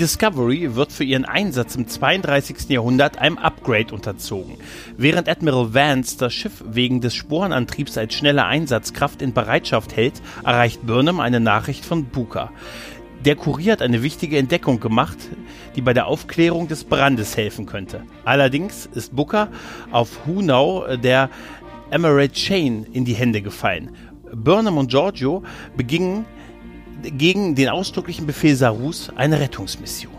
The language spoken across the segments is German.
Discovery wird für ihren Einsatz im 32. Jahrhundert einem Upgrade unterzogen. Während Admiral Vance das Schiff wegen des Sporenantriebs als schnelle Einsatzkraft in Bereitschaft hält, erreicht Burnham eine Nachricht von Booker. Der Kurier hat eine wichtige Entdeckung gemacht, die bei der Aufklärung des Brandes helfen könnte. Allerdings ist Booker auf Hunau der Emerald Chain in die Hände gefallen. Burnham und Giorgio begingen gegen den ausdrücklichen Befehl Sarus eine Rettungsmission.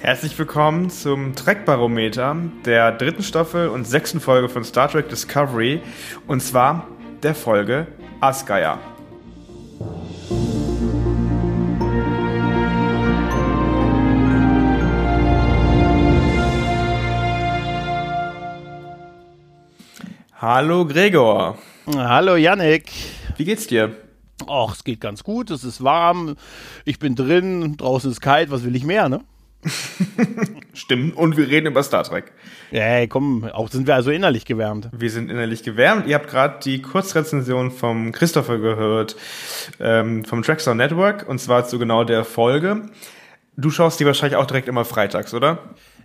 Herzlich willkommen zum Trek-Barometer der dritten Staffel und sechsten Folge von Star Trek Discovery und zwar der Folge Asgaya. Hallo Gregor. Hallo Yannick. Wie geht's dir? Ach, es geht ganz gut, es ist warm, ich bin drin, draußen ist kalt, was will ich mehr, ne? Stimmt, und wir reden über Star Trek. Ey, komm, auch sind wir also innerlich gewärmt. Wir sind innerlich gewärmt. Ihr habt gerade die Kurzrezension vom Christopher gehört, ähm, vom Trackstar Network, und zwar zu genau der Folge. Du schaust die wahrscheinlich auch direkt immer freitags, oder?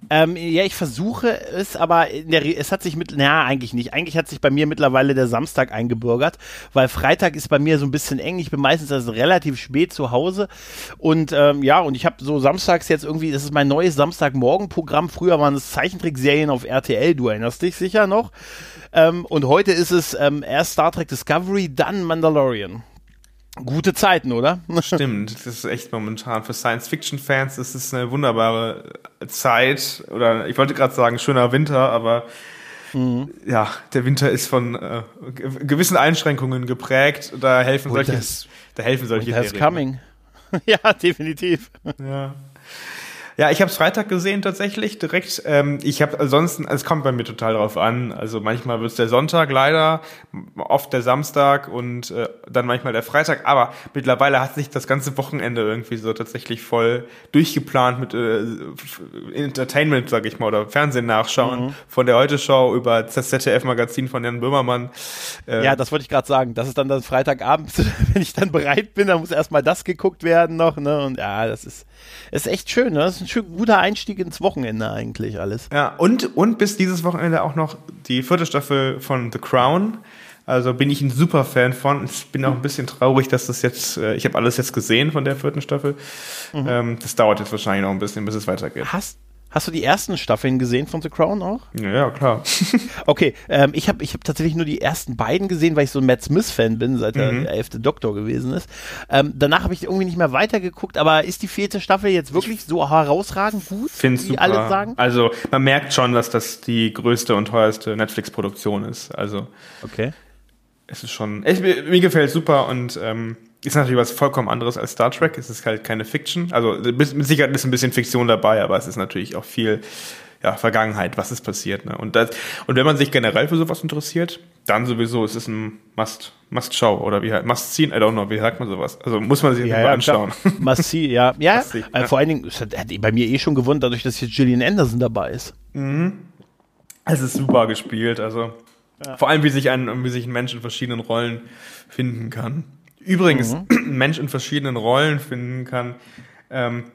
Ähm, ja, ich versuche es, aber der, es hat sich mit, naja, eigentlich nicht. Eigentlich hat sich bei mir mittlerweile der Samstag eingebürgert, weil Freitag ist bei mir so ein bisschen eng. Ich bin meistens also relativ spät zu Hause und ähm, ja, und ich habe so samstags jetzt irgendwie, das ist mein neues Samstagmorgen-Programm. Früher waren es Zeichentrickserien auf RTL, du erinnerst dich sicher noch. Ähm, und heute ist es ähm, erst Star Trek Discovery, dann Mandalorian. Gute Zeiten, oder? Stimmt, das ist echt momentan für Science-Fiction-Fans, ist eine wunderbare Zeit. Oder ich wollte gerade sagen, schöner Winter, aber mhm. ja, der Winter ist von äh, gewissen Einschränkungen geprägt. Da helfen solche, da helfen solche Serien. coming. ja, definitiv. Ja. Ja, ich habe es Freitag gesehen tatsächlich direkt. Ähm, ich habe ansonsten, es kommt bei mir total drauf an. Also manchmal wird es der Sonntag leider, oft der Samstag und äh, dann manchmal der Freitag. Aber mittlerweile hat sich das ganze Wochenende irgendwie so tatsächlich voll durchgeplant mit äh, Entertainment, sag ich mal, oder Fernsehen nachschauen. Mhm. Von der Heute-Show über das ZDF-Magazin von Jan Böhmermann. Äh, ja, das wollte ich gerade sagen. Das ist dann das Freitagabend, wenn ich dann bereit bin, dann muss erstmal das geguckt werden noch. Ne? Und ja, das ist, ist echt schön. Ne? Das ist ein schön guter Einstieg ins Wochenende eigentlich alles. Ja, und, und bis dieses Wochenende auch noch die vierte Staffel von The Crown. Also bin ich ein super Fan von. Ich bin auch ein bisschen traurig, dass das jetzt, äh, ich habe alles jetzt gesehen von der vierten Staffel. Mhm. Ähm, das dauert jetzt wahrscheinlich noch ein bisschen, bis es weitergeht. Hast, Hast du die ersten Staffeln gesehen von The Crown auch? Ja, ja klar. okay, ähm, ich habe ich hab tatsächlich nur die ersten beiden gesehen, weil ich so ein Matt Smith-Fan bin, seit mhm. der elfte Doktor gewesen ist. Ähm, danach habe ich irgendwie nicht mehr weitergeguckt, aber ist die vierte Staffel jetzt wirklich so herausragend gut, Findest wie super. alle sagen? Also man merkt schon, dass das die größte und teuerste Netflix-Produktion ist. Also okay. es ist schon, es, mir, mir gefällt super und ähm, ist natürlich was vollkommen anderes als Star Trek. Es ist halt keine Fiction. Also mit Sicherheit ist ein bisschen Fiktion dabei, aber es ist natürlich auch viel ja, Vergangenheit, was ist passiert. Ne? Und, das, und wenn man sich generell für sowas interessiert, dann sowieso ist es ein Must, Must Show oder wie halt Must See, I don't know, wie sagt man sowas? Also muss man sich ja, ja, anschauen. Must See, ja. Ja, see, äh, vor allen Dingen, hat, hat bei mir eh schon gewonnen, dadurch, dass jetzt Gillian Anderson dabei ist. Mhm. Es ist super gespielt, also ja. vor allem, wie sich ein, wie sich ein Mensch in verschiedenen Rollen finden kann. Übrigens, mhm. Mensch in verschiedenen Rollen finden kann. Ähm,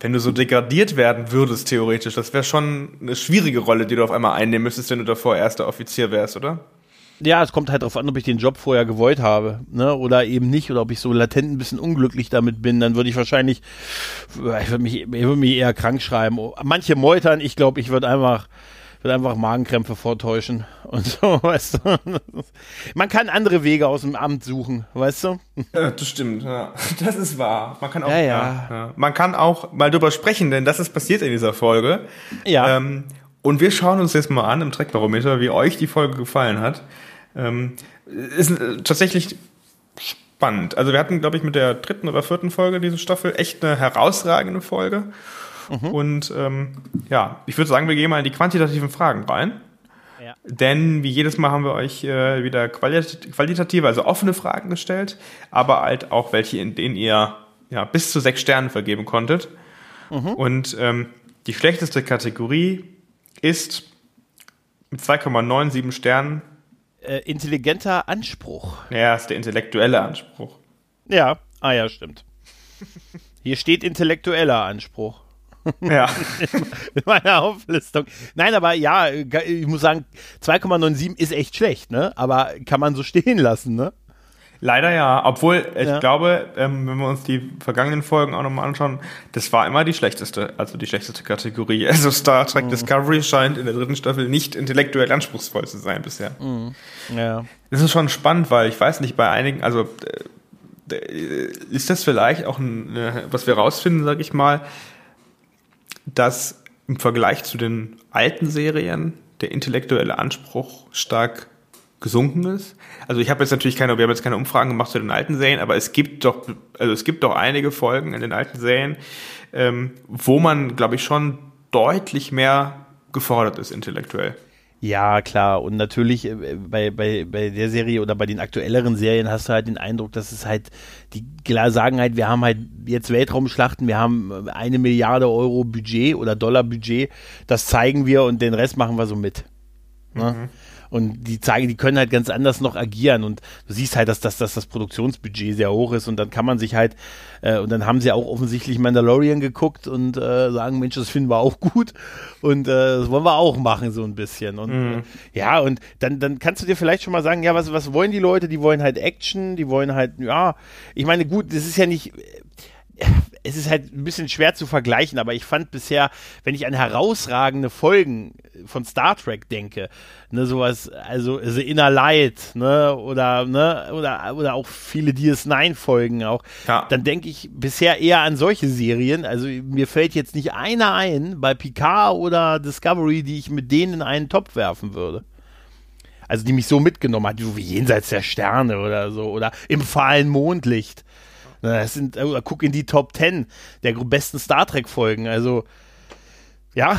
wenn du so degradiert werden würdest, theoretisch, das wäre schon eine schwierige Rolle, die du auf einmal einnehmen müsstest, wenn du davor erster Offizier wärst, oder? Ja, es kommt halt darauf an, ob ich den Job vorher gewollt habe, ne, oder eben nicht, oder ob ich so latent ein bisschen unglücklich damit bin, dann würde ich wahrscheinlich, ich würde mich, ich würde mich eher krank schreiben. Manche meutern, ich glaube, ich würde einfach wird einfach Magenkrämpfe vortäuschen und so, weißt du. Man kann andere Wege aus dem Amt suchen, weißt du? Ja, das stimmt, ja. Das ist wahr. Man kann auch, ja, ja. Man kann auch mal drüber sprechen, denn das ist passiert in dieser Folge. Ja. Ähm, und wir schauen uns jetzt mal an im Trackbarometer, wie euch die Folge gefallen hat. Ähm, ist äh, tatsächlich spannend. Also wir hatten, glaube ich, mit der dritten oder vierten Folge diese Staffel echt eine herausragende Folge. Mhm. Und ähm, ja, ich würde sagen, wir gehen mal in die quantitativen Fragen rein. Ja. Denn wie jedes Mal haben wir euch äh, wieder qualit qualitative, also offene Fragen gestellt, aber halt auch welche, in denen ihr ja, bis zu sechs Sternen vergeben konntet. Mhm. Und ähm, die schlechteste Kategorie ist mit 2,97 Sternen. Äh, intelligenter Anspruch. Ja, ist der intellektuelle Anspruch. Ja, ah ja, stimmt. Hier steht intellektueller Anspruch. Ja. In meiner Auflistung. Nein, aber ja, ich muss sagen, 2,97 ist echt schlecht, ne? Aber kann man so stehen lassen, ne? Leider ja, obwohl ich ja. glaube, ähm, wenn wir uns die vergangenen Folgen auch nochmal anschauen, das war immer die schlechteste, also die schlechteste Kategorie. Also Star Trek mhm. Discovery scheint in der dritten Staffel nicht intellektuell anspruchsvoll zu sein bisher. Mhm. Ja. Das ist schon spannend, weil ich weiß nicht, bei einigen, also äh, ist das vielleicht auch ein, was wir rausfinden, sag ich mal, dass im Vergleich zu den alten Serien der intellektuelle Anspruch stark gesunken ist. Also ich habe jetzt natürlich keine, wir haben jetzt keine Umfragen gemacht zu den alten Serien, aber es gibt doch, also es gibt doch einige Folgen in den alten Serien, ähm, wo man, glaube ich, schon deutlich mehr gefordert ist intellektuell. Ja, klar. Und natürlich äh, bei, bei, bei der Serie oder bei den aktuelleren Serien hast du halt den Eindruck, dass es halt, die klar sagen halt, wir haben halt jetzt Weltraumschlachten, wir haben eine Milliarde Euro Budget oder Dollar Budget, das zeigen wir und den Rest machen wir so mit. Ne? Mhm. Und die zeigen, die können halt ganz anders noch agieren. Und du siehst halt, dass, dass, dass das Produktionsbudget sehr hoch ist. Und dann kann man sich halt, äh, und dann haben sie auch offensichtlich Mandalorian geguckt und äh, sagen, Mensch, das finden wir auch gut. Und äh, das wollen wir auch machen, so ein bisschen. Und mhm. äh, ja, und dann, dann kannst du dir vielleicht schon mal sagen, ja, was, was wollen die Leute? Die wollen halt Action, die wollen halt, ja, ich meine, gut, das ist ja nicht es ist halt ein bisschen schwer zu vergleichen, aber ich fand bisher, wenn ich an herausragende Folgen von Star Trek denke, ne, sowas, also The Inner Light, ne, oder, ne, oder, oder auch viele DS9-Folgen auch, ja. dann denke ich bisher eher an solche Serien. Also mir fällt jetzt nicht einer ein bei Picard oder Discovery, die ich mit denen in einen Topf werfen würde also die mich so mitgenommen hat, so wie jenseits der Sterne oder so, oder im fahlen Mondlicht. Das sind, äh, guck in die Top 10 der besten Star Trek-Folgen. Also, ja.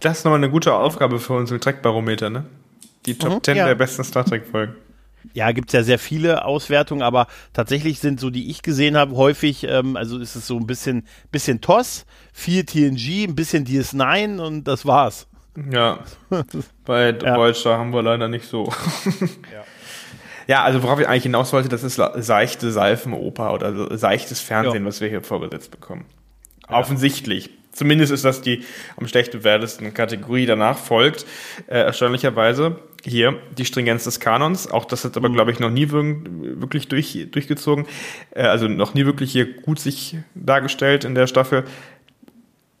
Das ist nochmal eine gute Aufgabe für unsere Trek-Barometer, ne? Die Top mhm, 10 ja. der besten Star Trek-Folgen. Ja, gibt es ja sehr viele Auswertungen, aber tatsächlich sind so, die ich gesehen habe, häufig, ähm, also ist es so ein bisschen, bisschen TOS, viel TNG, ein bisschen DS9 und das war's. Ja, bei ja. Voyager haben wir leider nicht so. ja. Ja, also worauf ich eigentlich hinaus wollte, das ist seichte Seifenoper oder seichtes Fernsehen, ja. was wir hier vorgesetzt bekommen. Ja. Offensichtlich. Zumindest ist das die am schlecht bewertesten Kategorie. Danach folgt äh, erstaunlicherweise hier die Stringenz des Kanons. Auch das hat aber, mhm. glaube ich, noch nie wirklich durch, durchgezogen. Äh, also noch nie wirklich hier gut sich dargestellt in der Staffel.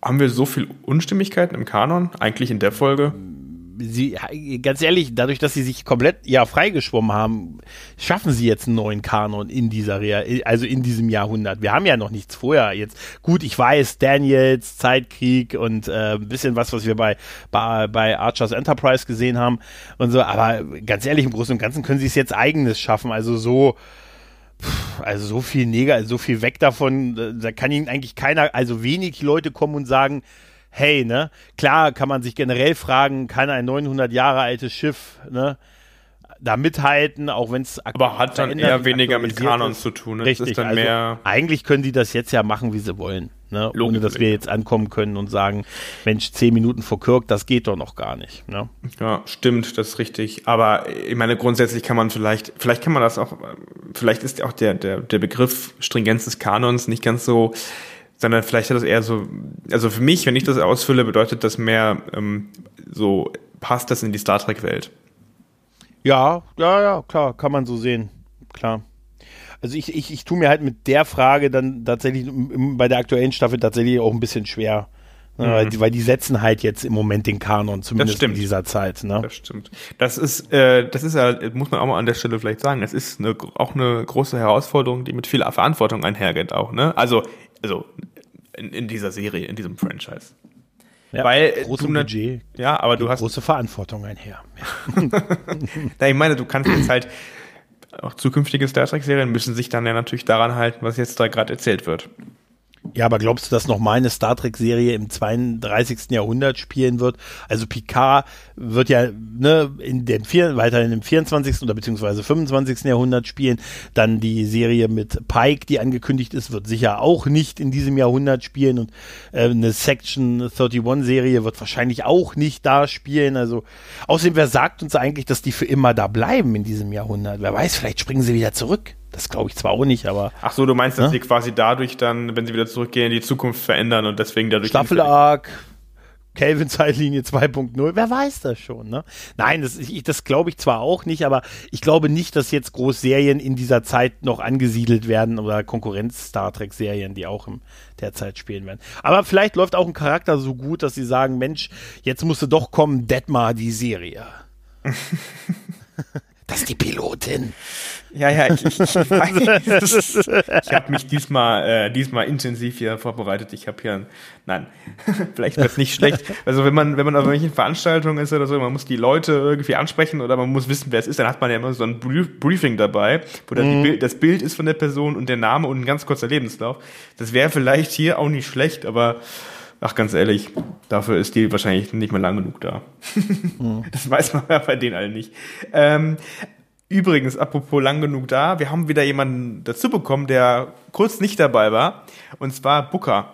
Haben wir so viel Unstimmigkeiten im Kanon? Eigentlich in der Folge? Sie, ganz ehrlich, dadurch, dass sie sich komplett ja freigeschwommen haben, schaffen sie jetzt einen neuen Kanon in dieser Real, also in diesem Jahrhundert. Wir haben ja noch nichts vorher jetzt. Gut, ich weiß, Daniels, Zeitkrieg und äh, ein bisschen was, was wir bei, bei, bei Archers Enterprise gesehen haben und so, aber ganz ehrlich, im Großen und Ganzen können sie es jetzt eigenes schaffen. Also so, also so viel Neger, so viel weg davon, da kann ihnen eigentlich keiner, also wenig Leute kommen und sagen, hey, ne, klar kann man sich generell fragen, kann ein 900 Jahre altes Schiff, ne, da mithalten, auch wenn es aber hat dann eher weniger mit Kanon zu tun. Ne? Richtig, also mehr eigentlich können die das jetzt ja machen, wie sie wollen, ne? ohne dass wir jetzt ankommen können und sagen, Mensch, zehn Minuten vor Kirk, das geht doch noch gar nicht. Ne? Ja, stimmt, das ist richtig. Aber ich meine, grundsätzlich kann man vielleicht, vielleicht kann man das auch, vielleicht ist auch der der der Begriff Stringenz des Kanons nicht ganz so sondern vielleicht hat das eher so, also für mich, wenn ich das ausfülle, bedeutet das mehr ähm, so, passt das in die Star Trek-Welt. Ja, ja, ja, klar, kann man so sehen, klar. Also ich, ich, ich tue mir halt mit der Frage dann tatsächlich bei der aktuellen Staffel tatsächlich auch ein bisschen schwer. Ne, mhm. Weil, die, weil, die, setzen halt jetzt im Moment den Kanon, zumindest in dieser Zeit. Ne? Das stimmt. Das ist, äh, das ist ja, muss man auch mal an der Stelle vielleicht sagen, es ist eine, auch eine große Herausforderung, die mit viel Verantwortung einhergeht auch. Ne? Also, also in, in dieser Serie, in diesem Franchise. Ja, Weil große du, Budget, ja, aber du hast große Verantwortung einher. Ja. ich meine, du kannst jetzt halt auch zukünftige Star Trek Serien müssen sich dann ja natürlich daran halten, was jetzt da gerade erzählt wird. Ja, aber glaubst du, dass noch mal eine Star Trek-Serie im 32. Jahrhundert spielen wird? Also Picard wird ja ne, in den vier, weiterhin im 24. oder beziehungsweise 25. Jahrhundert spielen. Dann die Serie mit Pike, die angekündigt ist, wird sicher auch nicht in diesem Jahrhundert spielen. Und äh, eine Section 31-Serie wird wahrscheinlich auch nicht da spielen. Also außerdem, wer sagt uns eigentlich, dass die für immer da bleiben in diesem Jahrhundert? Wer weiß, vielleicht springen sie wieder zurück. Das glaube ich zwar auch nicht, aber. Ach so, du meinst, dass ne? sie quasi dadurch dann, wenn sie wieder zurückgehen, die Zukunft verändern und deswegen dadurch. Staffel-Arc, Kelvin-Zeitlinie 2.0, wer weiß das schon, ne? Nein, das, ich, das glaube ich zwar auch nicht, aber ich glaube nicht, dass jetzt Großserien in dieser Zeit noch angesiedelt werden oder Konkurrenz-Star Trek-Serien, die auch in der Zeit spielen werden. Aber vielleicht läuft auch ein Charakter so gut, dass sie sagen, Mensch, jetzt musste doch kommen, Detmar, die Serie. das ist die Pilotin. Ja, ja, ich, ich, ich, ich habe mich diesmal, äh, diesmal intensiv hier vorbereitet. Ich habe hier, ein, nein, vielleicht wird nicht schlecht. Also wenn man, wenn man auf irgendwelchen Veranstaltungen ist oder so, man muss die Leute irgendwie ansprechen oder man muss wissen, wer es ist, dann hat man ja immer so ein Briefing dabei, wo dann mhm. Bild, das Bild ist von der Person und der Name und ein ganz kurzer Lebenslauf. Das wäre vielleicht hier auch nicht schlecht, aber Ach, ganz ehrlich, dafür ist die wahrscheinlich nicht mehr lang genug da. Mhm. Das weiß man ja bei denen alle nicht. Ähm, Übrigens, apropos lang genug da, wir haben wieder jemanden dazu bekommen, der kurz nicht dabei war, und zwar Booker.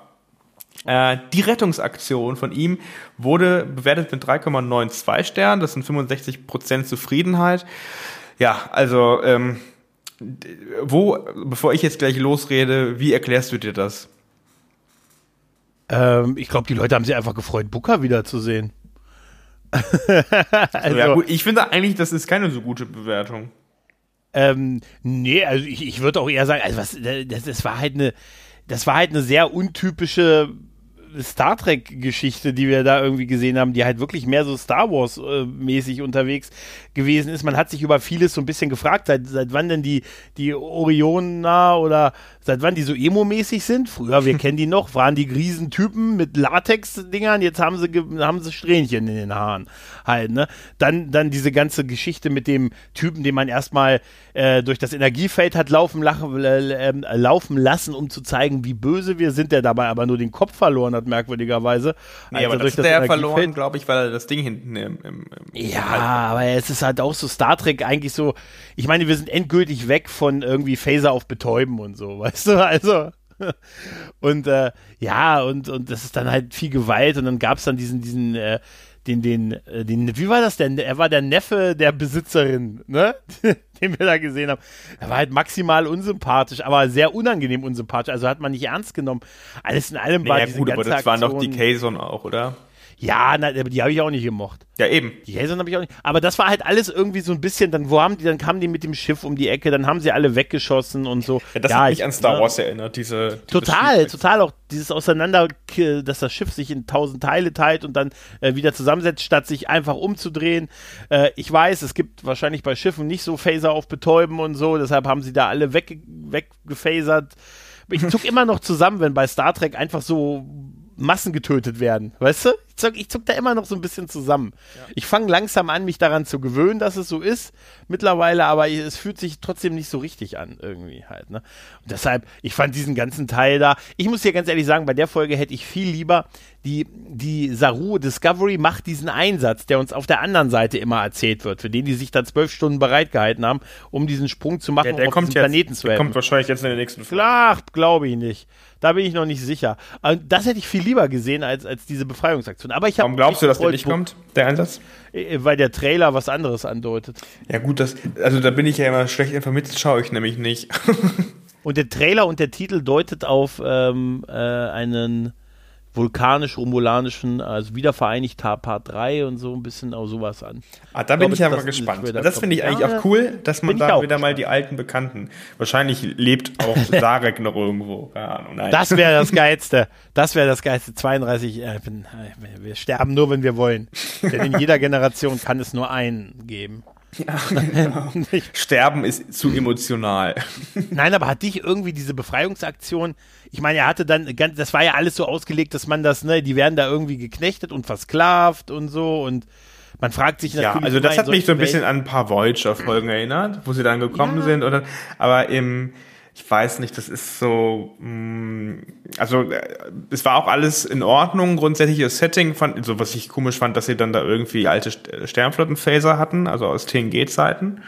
Äh, die Rettungsaktion von ihm wurde bewertet mit 3,92 Sternen, das sind 65% Zufriedenheit. Ja, also, ähm, wo, bevor ich jetzt gleich losrede, wie erklärst du dir das? Ähm, ich glaube, die Leute haben sich einfach gefreut, Booker wiederzusehen. also, ja, gut, ich finde eigentlich, das ist keine so gute Bewertung. Ähm, nee, also ich, ich würde auch eher sagen, also was, das, das war halt eine, das war halt eine sehr untypische Star Trek-Geschichte, die wir da irgendwie gesehen haben, die halt wirklich mehr so Star Wars-mäßig unterwegs gewesen ist. Man hat sich über vieles so ein bisschen gefragt, seit, seit wann denn die, die Orioner oder seit wann die so emo-mäßig sind. Früher, wir kennen die noch, waren die Riesentypen mit Latex-Dingern, jetzt haben sie, haben sie Strähnchen in den Haaren halt, ne? Dann, dann diese ganze Geschichte mit dem Typen, den man erstmal äh, durch das Energiefeld hat laufen, lachen, äh, äh, laufen lassen, um zu zeigen, wie böse wir sind, der dabei aber nur den Kopf verloren hat, merkwürdigerweise. Nee, aber das, das hat er verloren, glaube ich, weil er das Ding hinten im, im, im Ja, aber es ist halt auch so Star Trek eigentlich so, ich meine, wir sind endgültig weg von irgendwie Phaser auf Betäuben und so, weißt du? Also. Und äh, ja, und, und das ist dann halt viel Gewalt und dann gab es dann diesen, diesen, äh, den, den, äh, den, wie war das denn? Er war der Neffe der Besitzerin, ne? den wir da gesehen haben. Er war halt maximal unsympathisch, aber sehr unangenehm unsympathisch. Also hat man nicht ernst genommen. Alles in allem war ja, diese gut, aber das Aktion, waren doch die Kayson auch, oder? Ja, na, die habe ich auch nicht gemocht. Ja, eben. Die Jason habe ich auch nicht. Aber das war halt alles irgendwie so ein bisschen, dann wo haben die, dann kamen die mit dem Schiff um die Ecke, dann haben sie alle weggeschossen und so. Ja, das ja, hat mich an Star Wars erinnert, diese. Total, total auch dieses Auseinander, dass das Schiff sich in tausend Teile teilt und dann äh, wieder zusammensetzt, statt sich einfach umzudrehen. Äh, ich weiß, es gibt wahrscheinlich bei Schiffen nicht so Phaser auf Betäuben und so, deshalb haben sie da alle weg, weggefasert. Ich zuck immer noch zusammen, wenn bei Star Trek einfach so Massen getötet werden, weißt du? Ich zuck, ich zuck da immer noch so ein bisschen zusammen. Ja. Ich fange langsam an, mich daran zu gewöhnen, dass es so ist mittlerweile, aber es fühlt sich trotzdem nicht so richtig an irgendwie halt. Ne? Und deshalb, ich fand diesen ganzen Teil da. Ich muss dir ganz ehrlich sagen, bei der Folge hätte ich viel lieber die die Saru Discovery macht diesen Einsatz, der uns auf der anderen Seite immer erzählt wird, für den die sich da zwölf Stunden bereit gehalten haben, um diesen Sprung zu machen, ja, der um kommt jetzt, Planeten zu helfen. kommt wahrscheinlich jetzt in der nächsten Folge. Klar, glaube ich nicht. Da bin ich noch nicht sicher. Das hätte ich viel lieber gesehen als, als diese Befreiungsaktion. Aber ich Warum glaubst du, dass der nicht kommt, der Einsatz? Äh, weil der Trailer was anderes andeutet. Ja gut, das, also da bin ich ja immer schlecht informiert, das schaue ich nämlich nicht. und der Trailer und der Titel deutet auf ähm, äh, einen vulkanisch-romulanischen, also wiedervereinigt Part 3 und so ein bisschen auch sowas an. Ah, da bin ich, aber gespannt. Das finde ich eigentlich ja, auch cool, dass man da wieder gespannt. mal die alten Bekannten. Wahrscheinlich lebt auch Sarek noch irgendwo. Keine Ahnung. Nein. Das wäre das Geilste. Das wäre das Geilste. 32, äh, bin, äh, wir sterben nur, wenn wir wollen. Denn in jeder Generation kann es nur einen geben. Ja, genau. Sterben ist zu emotional. Nein, aber hat dich irgendwie diese Befreiungsaktion, ich meine, er hatte dann, das war ja alles so ausgelegt, dass man das, ne, die werden da irgendwie geknechtet und versklavt und so und man fragt sich natürlich. Ja, also das hat mich so ein bisschen an ein paar Voyager-Folgen erinnert, wo sie dann gekommen ja. sind. Oder, aber im, ich weiß nicht, das ist so, mh, mm, also äh, es war auch alles in Ordnung, grundsätzlich das Setting, fand, so was ich komisch fand, dass sie dann da irgendwie alte Sternflottenphaser hatten, also aus TNG-Zeiten.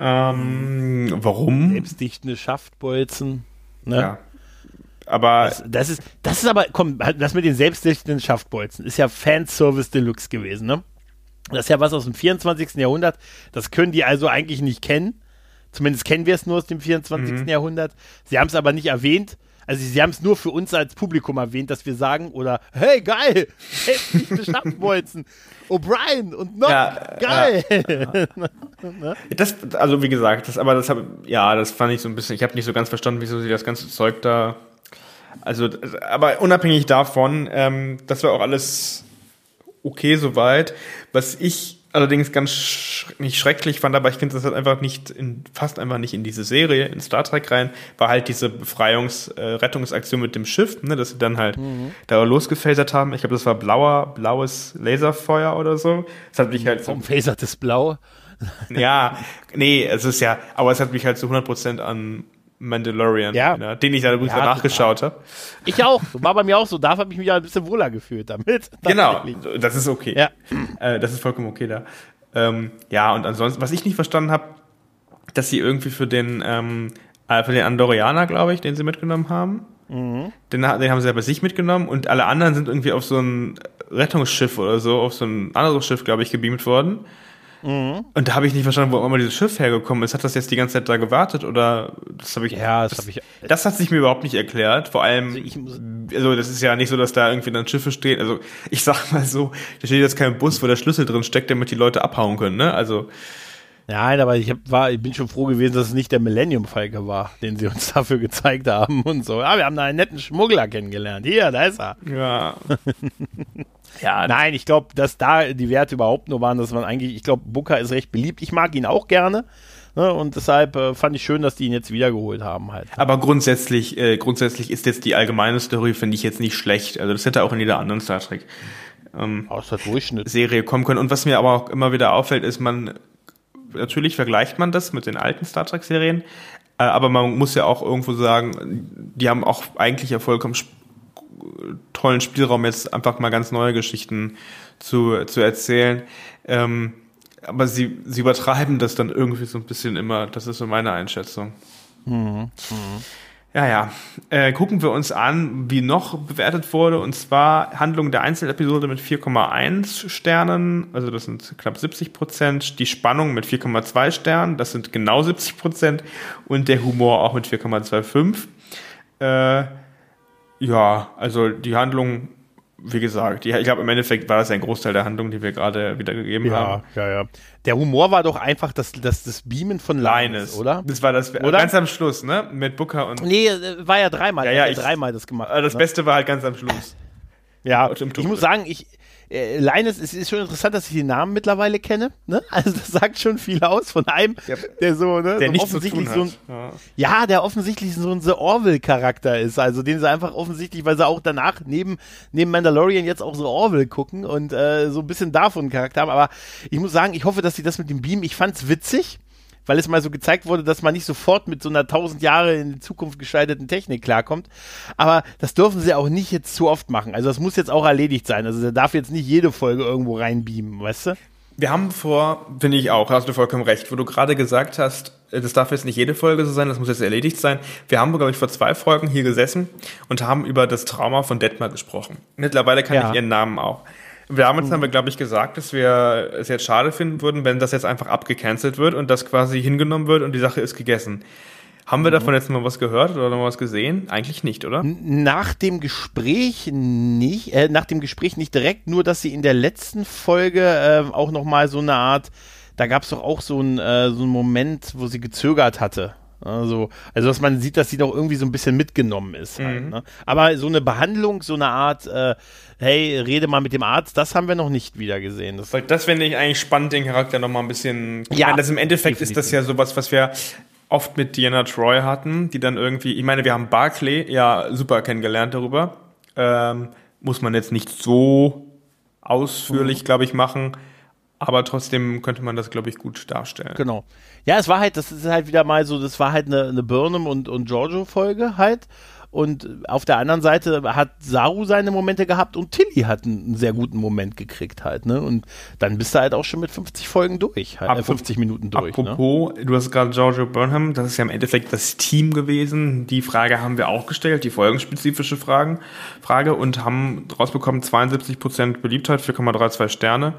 Ähm, warum? Selbstdichtende Schaftbolzen. Ne? Ja. Aber das, das, ist, das ist aber, komm, das mit den selbstdichtenden Schaftbolzen ist ja Fanservice Deluxe gewesen, ne? Das ist ja was aus dem 24. Jahrhundert. Das können die also eigentlich nicht kennen. Zumindest kennen wir es nur aus dem 24. Mhm. Jahrhundert. Sie haben es aber nicht erwähnt. Also sie haben es nur für uns als Publikum erwähnt, dass wir sagen, oder hey, geil, heftig Schaffenbolzen, O'Brien und noch, ja, geil. Ja. Ne? das, also wie gesagt, das, aber das habe, ja, das fand ich so ein bisschen, ich habe nicht so ganz verstanden, wieso sie das ganze Zeug da, also, aber unabhängig davon, ähm, das war auch alles okay soweit. Was ich allerdings ganz sch nicht schrecklich fand, aber ich finde, das hat einfach nicht in, fast einfach nicht in diese Serie, in Star Trek rein, war halt diese Befreiungs-Rettungsaktion äh, mit dem Schiff, ne, dass sie dann halt mhm. da losgefasert haben. Ich glaube, das war blauer, blaues Laserfeuer oder so. Das hat mich halt so. Umfasertes Blau? ja, nee, es ist ja, aber es hat mich halt zu 100% an Mandalorian, ja. Ne, den ich da übrigens ja, nachgeschaut habe. Ich auch. War bei mir auch so. Da habe ich mich ja ein bisschen wohler gefühlt damit. Genau. Das ist okay. Ja. Äh, das ist vollkommen okay da. Ähm, ja, und ansonsten, was ich nicht verstanden habe, dass sie irgendwie für den, ähm, äh, für den Andorianer, glaube ich, den sie mitgenommen haben, mhm. den, den haben sie ja bei sich mitgenommen und alle anderen sind irgendwie auf so ein Rettungsschiff oder so, auf so ein anderes Schiff, glaube ich, gebeamt worden. Mhm. Und da habe ich nicht verstanden, wo immer dieses Schiff hergekommen ist. Hat das jetzt die ganze Zeit da gewartet oder das habe ich? Ja, das, das habe ich. Das hat sich mir überhaupt nicht erklärt. Vor allem, also, ich, also das ist ja nicht so, dass da irgendwie dann Schiffe stehen. Also ich sag mal so, da steht jetzt kein Bus, wo der Schlüssel drin steckt, damit die Leute abhauen können. Ne? Also Nein, aber ich, hab, war, ich bin schon froh gewesen, dass es nicht der Millennium Falke war, den sie uns dafür gezeigt haben und so. Ja, wir haben da einen netten Schmuggler kennengelernt. Hier, da ist er. Ja. ja. Nein, ich glaube, dass da die Werte überhaupt nur waren, dass man eigentlich, ich glaube, Booker ist recht beliebt. Ich mag ihn auch gerne. Ne, und deshalb äh, fand ich schön, dass die ihn jetzt wiedergeholt haben halt. Aber grundsätzlich, äh, grundsätzlich ist jetzt die allgemeine Story, finde ich jetzt nicht schlecht. Also das hätte auch in jeder anderen Star Trek ähm, Serie kommen können. Und was mir aber auch immer wieder auffällt, ist, man natürlich vergleicht man das mit den alten Star Trek-Serien, äh, aber man muss ja auch irgendwo sagen, die haben auch eigentlich ja vollkommen tollen Spielraum, jetzt einfach mal ganz neue Geschichten zu, zu erzählen. Ähm, aber sie, sie übertreiben das dann irgendwie so ein bisschen immer, das ist so meine Einschätzung. Mhm. Mhm. Ja, ja. Äh, gucken wir uns an, wie noch bewertet wurde. Und zwar Handlung der Einzelepisode mit 4,1 Sternen, also das sind knapp 70 Prozent. Die Spannung mit 4,2 Sternen, das sind genau 70 Prozent. Und der Humor auch mit 4,25. Äh, ja, also die Handlung wie gesagt, ich glaube, im Endeffekt war das ein Großteil der Handlung, die wir gerade wiedergegeben ja, haben. Ja, ja. Der Humor war doch einfach das, das, das Beamen von Linus, oder? Das war das oder? ganz am Schluss, ne? Mit Booker und. Nee, äh, war ja dreimal. Ja, ja, ich, dreimal das gemacht. Das ne? Beste war halt ganz am Schluss. Ja, ich muss sagen, ich, äh, Linus, es ist schon interessant, dass ich den Namen mittlerweile kenne. Ne? Also das sagt schon viel aus von einem, der so, ne, der so nicht offensichtlich so, ein, ja. ja. der offensichtlich so ein The Orville-Charakter ist. Also den sie einfach offensichtlich, weil sie auch danach neben, neben Mandalorian jetzt auch so Orville gucken und äh, so ein bisschen davon einen Charakter haben. Aber ich muss sagen, ich hoffe, dass sie das mit dem Beam, ich fand's witzig weil es mal so gezeigt wurde, dass man nicht sofort mit so einer tausend Jahre in die Zukunft geschalteten Technik klarkommt. Aber das dürfen sie auch nicht jetzt zu oft machen. Also das muss jetzt auch erledigt sein. Also der darf jetzt nicht jede Folge irgendwo reinbeamen, weißt du? Wir haben vor, finde ich auch, hast du vollkommen recht, wo du gerade gesagt hast, äh, das darf jetzt nicht jede Folge so sein, das muss jetzt erledigt sein. Wir haben, glaube ich, vor zwei Folgen hier gesessen und haben über das Trauma von Detmar gesprochen. Mittlerweile kann ja. ich ihren Namen auch. Damals haben wir, glaube ich, gesagt, dass wir es jetzt schade finden würden, wenn das jetzt einfach abgecancelt wird und das quasi hingenommen wird und die Sache ist gegessen. Haben wir mhm. davon jetzt mal was gehört oder noch was gesehen? Eigentlich nicht, oder? Nach dem Gespräch nicht, äh, nach dem Gespräch nicht direkt, nur dass sie in der letzten Folge äh, auch noch mal so eine Art, da gab es doch auch so, ein, äh, so einen Moment, wo sie gezögert hatte. Also, also dass man sieht, dass sie doch irgendwie so ein bisschen mitgenommen ist. Halt, mhm. ne? Aber so eine Behandlung, so eine Art, äh, hey, rede mal mit dem Arzt, das haben wir noch nicht wieder gesehen. Das, das finde ich eigentlich spannend, den Charakter noch mal ein bisschen. Ja. Meine, das im Endeffekt definitiv. ist das ja sowas, was wir oft mit Diana Troy hatten, die dann irgendwie, ich meine, wir haben Barclay ja super kennengelernt darüber. Ähm, muss man jetzt nicht so ausführlich, mhm. glaube ich, machen. Aber trotzdem könnte man das, glaube ich, gut darstellen. Genau. Ja, es war halt, das ist halt wieder mal so, das war halt eine, eine Burnham und, und Giorgio-Folge halt. Und auf der anderen Seite hat Saru seine Momente gehabt und Tilly hat einen, sehr guten Moment gekriegt halt, ne? Und dann bist du halt auch schon mit 50 Folgen durch, halt, Apropos, 50 Minuten durch. Apropos, ne? du hast gerade Giorgio Burnham, das ist ja im Endeffekt das Team gewesen. Die Frage haben wir auch gestellt, die folgenspezifische Fragen, Frage und haben rausbekommen 72% Beliebtheit, 4,32 Sterne.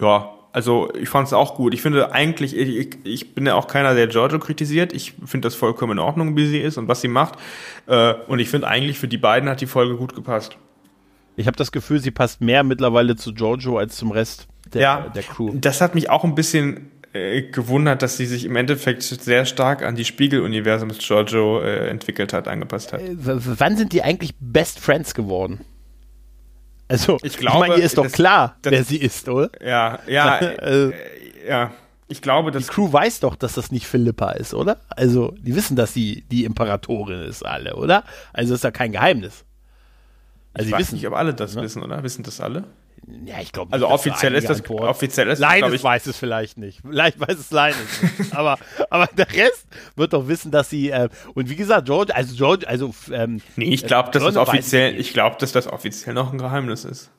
Ja, also ich fand es auch gut. Ich finde eigentlich, ich, ich bin ja auch keiner, der Giorgio kritisiert. Ich finde das vollkommen in Ordnung, wie sie ist und was sie macht. Äh, und ich finde eigentlich für die beiden hat die Folge gut gepasst. Ich habe das Gefühl, sie passt mehr mittlerweile zu Giorgio als zum Rest der, ja, der Crew. Das hat mich auch ein bisschen äh, gewundert, dass sie sich im Endeffekt sehr stark an die Spiegeluniversum des Giorgio äh, entwickelt hat, angepasst hat. Äh, wann sind die eigentlich Best Friends geworden? Also, ich glaube, ich meine, ihr ist doch das, klar, das, wer sie ist, oder? Ja, ja, äh, ja. Ich glaube, dass die Crew weiß doch, dass das nicht Philippa ist, oder? Also, die wissen, dass sie die Imperatorin ist, alle, oder? Also ist ja kein Geheimnis. Also, ich weiß wissen, nicht, ob alle das ne? wissen, oder? Wissen das alle? Ja, ich glaube. Also offiziell ist das Antwort. offiziell ist Linus ich, weiß es vielleicht nicht. Vielleicht weiß es Linus nicht. aber aber der Rest wird doch wissen, dass sie äh, und wie gesagt George, also George, also ähm, nee, ich glaube, dass das offiziell, ich glaube, dass das offiziell noch ein Geheimnis ist.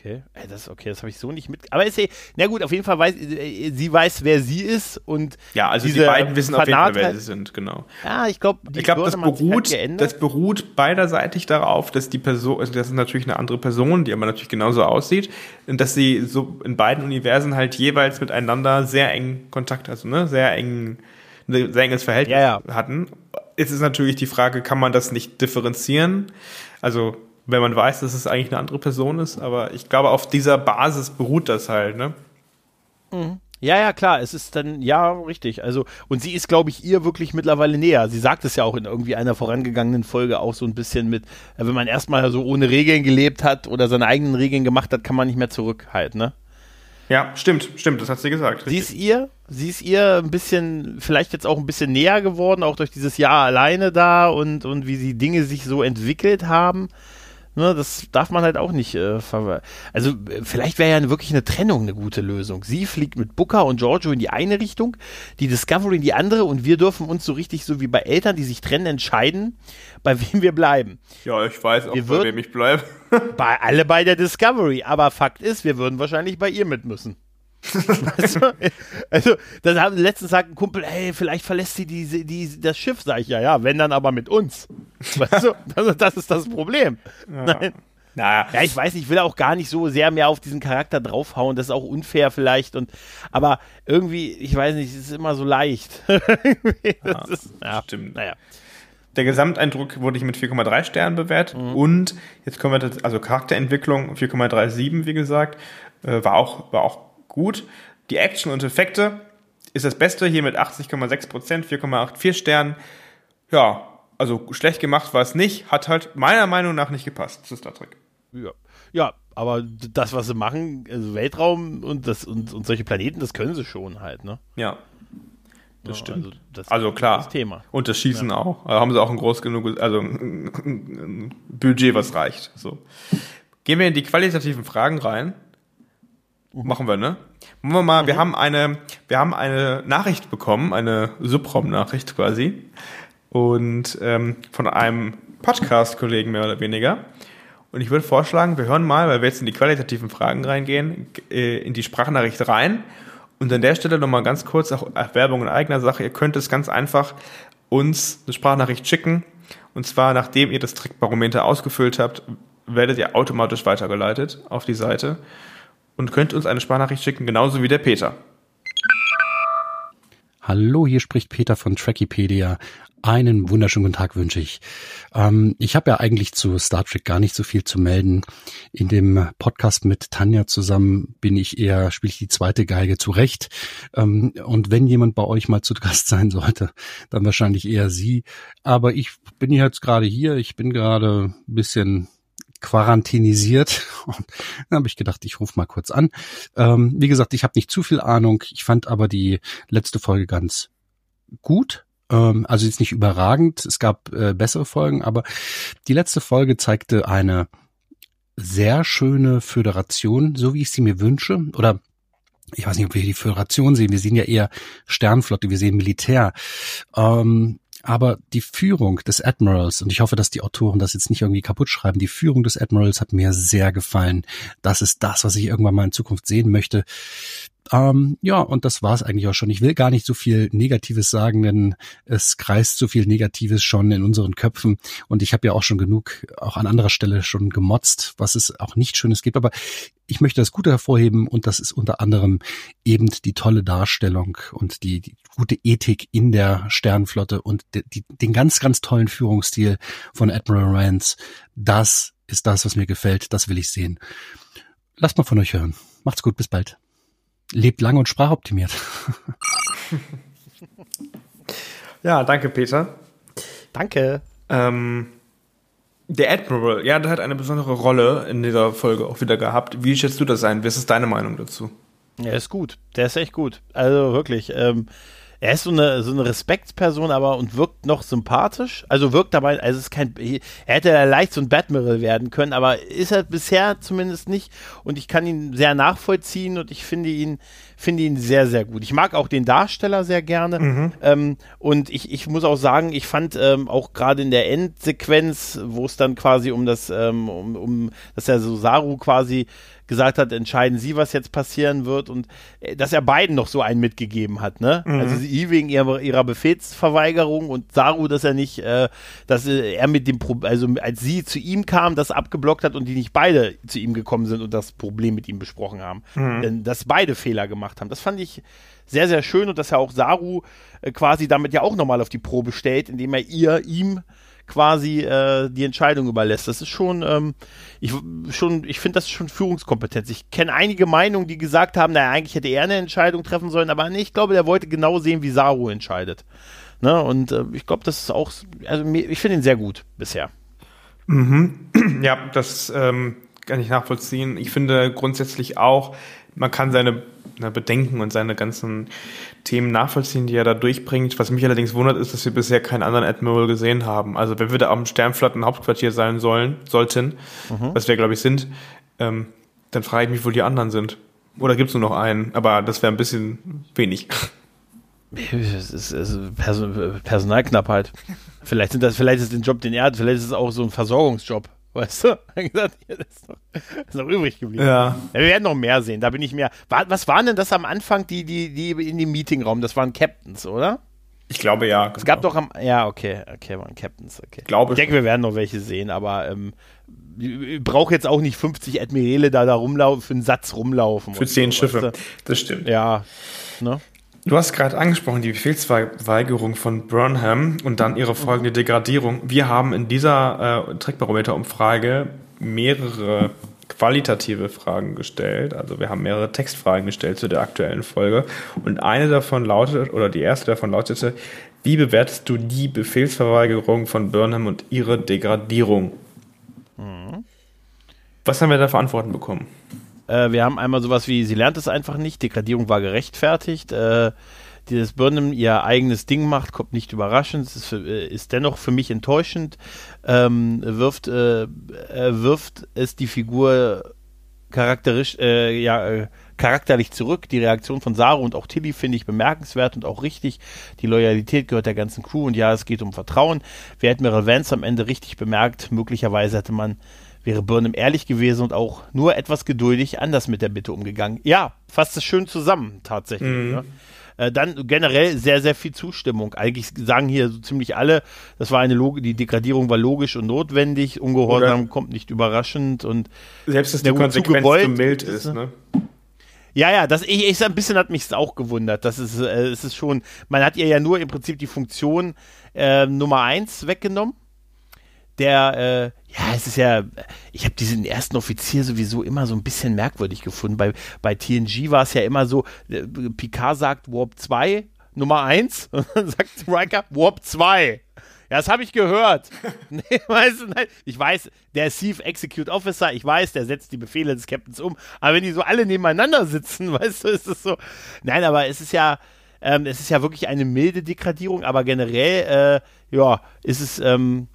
Okay, äh, das okay, das habe ich so nicht mit. Aber ist ja, na gut, auf jeden Fall weiß äh, sie weiß, wer sie ist und ja, also die beiden wissen auf jeden Fall, wer sie sind, genau. Ja, ich glaube, ich glaube, das beruht, halt das beruht beiderseitig darauf, dass die Person, also das ist natürlich eine andere Person, die aber natürlich genauso aussieht und dass sie so in beiden Universen halt jeweils miteinander sehr eng Kontakt, also ne, sehr eng, ein sehr enges Verhältnis ja, ja. hatten. Jetzt ist natürlich die Frage, kann man das nicht differenzieren? Also wenn man weiß, dass es eigentlich eine andere Person ist. Aber ich glaube, auf dieser Basis beruht das halt, ne? Mhm. Ja, ja, klar, es ist dann, ja, richtig. Also, und sie ist, glaube ich, ihr wirklich mittlerweile näher. Sie sagt es ja auch in irgendwie einer vorangegangenen Folge auch so ein bisschen mit, äh, wenn man erstmal so ohne Regeln gelebt hat oder seine eigenen Regeln gemacht hat, kann man nicht mehr zurückhalten, ne? Ja, stimmt, stimmt, das hat sie gesagt. Richtig. Sie ist ihr, sie ist ihr ein bisschen, vielleicht jetzt auch ein bisschen näher geworden, auch durch dieses Jahr alleine da und, und wie sie Dinge sich so entwickelt haben. Ne, das darf man halt auch nicht äh, Also vielleicht wäre ja wirklich eine Trennung eine gute Lösung. Sie fliegt mit Booker und Giorgio in die eine Richtung, die Discovery in die andere und wir dürfen uns so richtig so wie bei Eltern, die sich trennen, entscheiden, bei wem wir bleiben. Ja, ich weiß auch, wir bei wem ich bleibe. bei alle bei der Discovery, aber Fakt ist, wir würden wahrscheinlich bei ihr mit müssen weißt du? Also, das haben letztens sagt ein Kumpel, hey, vielleicht verlässt sie die, die, das Schiff, sag ich ja, ja, wenn dann aber mit uns. Weißt du, das, das ist das Problem. Ja. Nein. Naja. Ja, ich weiß, ich will auch gar nicht so sehr mehr auf diesen Charakter draufhauen. Das ist auch unfair vielleicht. Und aber irgendwie, ich weiß nicht, es ist immer so leicht. ja, ist, ja, stimmt. Naja. Der Gesamteindruck wurde ich mit 4,3 Sternen bewertet. Mhm. Und jetzt kommen wir, also Charakterentwicklung 4,37, wie gesagt, äh, war auch, war auch gut. Die Action und Effekte ist das Beste, hier mit 80,6 Prozent, 4,84 Sternen. Ja, also schlecht gemacht war es nicht, hat halt meiner Meinung nach nicht gepasst zu Star Trek. Ja, ja aber das, was sie machen, also Weltraum und, das, und, und solche Planeten, das können sie schon halt, ne? Ja. Das ja, stimmt. Also, das also klar. Das Thema. Und das Schießen ja. auch. Also haben sie auch ein groß genug, also ein Budget, was reicht. So. Gehen wir in die qualitativen Fragen rein. Machen wir, ne? Machen wir mal, mhm. wir haben eine, wir haben eine Nachricht bekommen, eine Subraum-Nachricht quasi. Und ähm, von einem Podcast-Kollegen mehr oder weniger. Und ich würde vorschlagen, wir hören mal, weil wir jetzt in die qualitativen Fragen reingehen, äh, in die Sprachnachricht rein. Und an der Stelle nochmal ganz kurz, auch Werbung in eigener Sache, ihr könnt es ganz einfach uns eine Sprachnachricht schicken. Und zwar, nachdem ihr das Trickbarometer ausgefüllt habt, werdet ihr automatisch weitergeleitet auf die Seite und könnt uns eine Sprachnachricht schicken, genauso wie der Peter. Hallo, hier spricht Peter von Trackipedia. Einen wunderschönen guten Tag wünsche ich. Ähm, ich habe ja eigentlich zu Star Trek gar nicht so viel zu melden. In dem Podcast mit Tanja zusammen bin ich eher, spiele ich die zweite Geige zurecht. Ähm, und wenn jemand bei euch mal zu Gast sein sollte, dann wahrscheinlich eher sie. Aber ich bin jetzt gerade hier. Ich bin gerade ein bisschen quarantinisiert. Und dann habe ich gedacht, ich rufe mal kurz an. Ähm, wie gesagt, ich habe nicht zu viel Ahnung. Ich fand aber die letzte Folge ganz gut. Ähm, also jetzt nicht überragend. Es gab äh, bessere Folgen, aber die letzte Folge zeigte eine sehr schöne Föderation, so wie ich sie mir wünsche. Oder ich weiß nicht, ob wir die Föderation sehen. Wir sehen ja eher Sternflotte, wir sehen Militär. Ähm, aber die Führung des Admirals, und ich hoffe, dass die Autoren das jetzt nicht irgendwie kaputt schreiben, die Führung des Admirals hat mir sehr gefallen. Das ist das, was ich irgendwann mal in Zukunft sehen möchte. Ähm, ja, und das war's eigentlich auch schon. Ich will gar nicht so viel Negatives sagen, denn es kreist so viel Negatives schon in unseren Köpfen. Und ich habe ja auch schon genug, auch an anderer Stelle schon gemotzt, was es auch nicht Schönes gibt. Aber ich möchte das Gute hervorheben und das ist unter anderem eben die tolle Darstellung und die, die gute Ethik in der Sternflotte und die, die, den ganz, ganz tollen Führungsstil von Admiral Rance. Das ist das, was mir gefällt. Das will ich sehen. Lasst mal von euch hören. Macht's gut, bis bald lebt lang und sprachoptimiert. ja, danke, Peter. Danke. Ähm, der Admiral, ja, der hat eine besondere Rolle in dieser Folge auch wieder gehabt. Wie schätzt du das ein? Was ist deine Meinung dazu? Er ist gut. Der ist echt gut. Also wirklich. Ähm, er ist so eine, so eine Respektsperson, aber und wirkt noch sympathisch. Also wirkt dabei, also es ist kein, er hätte ja leicht so ein Batmiral werden können, aber ist er bisher zumindest nicht. Und ich kann ihn sehr nachvollziehen und ich finde ihn, finde ihn sehr, sehr gut. Ich mag auch den Darsteller sehr gerne. Mhm. Ähm, und ich, ich muss auch sagen, ich fand ähm, auch gerade in der Endsequenz, wo es dann quasi um das, ähm, um, um, dass er so Saru quasi gesagt hat, entscheiden Sie, was jetzt passieren wird und äh, dass er beiden noch so einen mitgegeben hat, ne? Mhm. Also sie wegen ihrer, ihrer Befehlsverweigerung und Saru, dass er nicht, äh, dass er mit dem Pro also als sie zu ihm kam, das abgeblockt hat und die nicht beide zu ihm gekommen sind und das Problem mit ihm besprochen haben. Mhm. Denn dass beide Fehler gemacht haben. Das fand ich sehr, sehr schön und dass er auch Saru äh, quasi damit ja auch nochmal auf die Probe stellt, indem er ihr, ihm quasi äh, die Entscheidung überlässt. Das ist schon, ähm, ich schon, ich finde das schon Führungskompetenz. Ich kenne einige Meinungen, die gesagt haben, naja, eigentlich hätte er eine Entscheidung treffen sollen, aber nee, ich glaube, der wollte genau sehen, wie Saru entscheidet. Ne? Und äh, ich glaube, das ist auch, also ich finde ihn sehr gut bisher. Mhm. Ja, das ähm, kann ich nachvollziehen. Ich finde grundsätzlich auch, man kann seine na, Bedenken und seine ganzen Themen nachvollziehen, die er da durchbringt. Was mich allerdings wundert, ist, dass wir bisher keinen anderen Admiral gesehen haben. Also wenn wir da am Sternflotten-Hauptquartier sein sollen, sollten, mhm. was wir, glaube ich, sind, ähm, dann frage ich mich, wo die anderen sind. Oder gibt es nur noch einen? Aber das wäre ein bisschen wenig. Es ist, es ist Person Personalknappheit. Vielleicht sind das, vielleicht ist den Job, den er hat, vielleicht ist es auch so ein Versorgungsjob. Weißt du? gesagt, ja, das ist, noch, das ist noch übrig geblieben. Ja. ja. Wir werden noch mehr sehen, da bin ich mehr. Was waren denn das am Anfang, die, die, die in dem Meetingraum? Das waren Captains, oder? Ich glaube ja. Genau. Es gab doch am. Ja, okay, okay, waren Captains, okay. Glaube ich denke, wir werden noch welche sehen, aber ähm, ich brauche jetzt auch nicht 50 Admirale da, da rumlaufen, für einen Satz rumlaufen. Für zehn so, Schiffe, weißt du? das stimmt. Ja, ne? Du hast gerade angesprochen, die Befehlsweigerung von Burnham und dann ihre folgende Degradierung. Wir haben in dieser äh, Trickbarometer-Umfrage mehrere qualitative Fragen gestellt. Also wir haben mehrere Textfragen gestellt zu der aktuellen Folge. Und eine davon lautet, oder die erste davon lautete, wie bewertest du die Befehlsverweigerung von Burnham und ihre Degradierung? Mhm. Was haben wir da für Antworten bekommen? Äh, wir haben einmal sowas wie, sie lernt es einfach nicht, Degradierung war gerechtfertigt. Äh, dieses Burnham ihr eigenes Ding macht, kommt nicht überraschend, ist, äh, ist dennoch für mich enttäuschend. Ähm, wirft, äh, wirft es die Figur charakterisch, äh, ja, äh, charakterlich zurück. Die Reaktion von Saru und auch Tilly finde ich bemerkenswert und auch richtig. Die Loyalität gehört der ganzen Crew und ja, es geht um Vertrauen. Wer Admiral Vance am Ende richtig bemerkt, möglicherweise hätte man wäre Burnham ehrlich gewesen und auch nur etwas geduldig anders mit der Bitte umgegangen. Ja, fasst es schön zusammen, tatsächlich. Mhm. Ja. Äh, dann generell sehr, sehr viel Zustimmung. Eigentlich sagen hier so ziemlich alle, das war eine Log die Degradierung war logisch und notwendig, Ungehorsam Oder kommt nicht überraschend und selbst dass die Konsequenz zu mild ist, ne? Ja, ja, das ich, ich ein bisschen hat mich auch gewundert. Das ist, äh, es ist schon, man hat ihr ja nur im Prinzip die Funktion äh, Nummer eins weggenommen der, äh, ja, es ist ja, ich habe diesen ersten Offizier sowieso immer so ein bisschen merkwürdig gefunden. Bei, bei TNG war es ja immer so, äh, Picard sagt Warp 2, Nummer 1, und dann sagt Riker Warp 2. Ja, das habe ich gehört. nee, weißt du, nein, ich weiß, der Chief Execute Officer, ich weiß, der setzt die Befehle des Captains um. Aber wenn die so alle nebeneinander sitzen, weißt du, ist es so. Nein, aber es ist ja, ähm, es ist ja wirklich eine milde Degradierung, aber generell, äh, ja, ist es, ähm,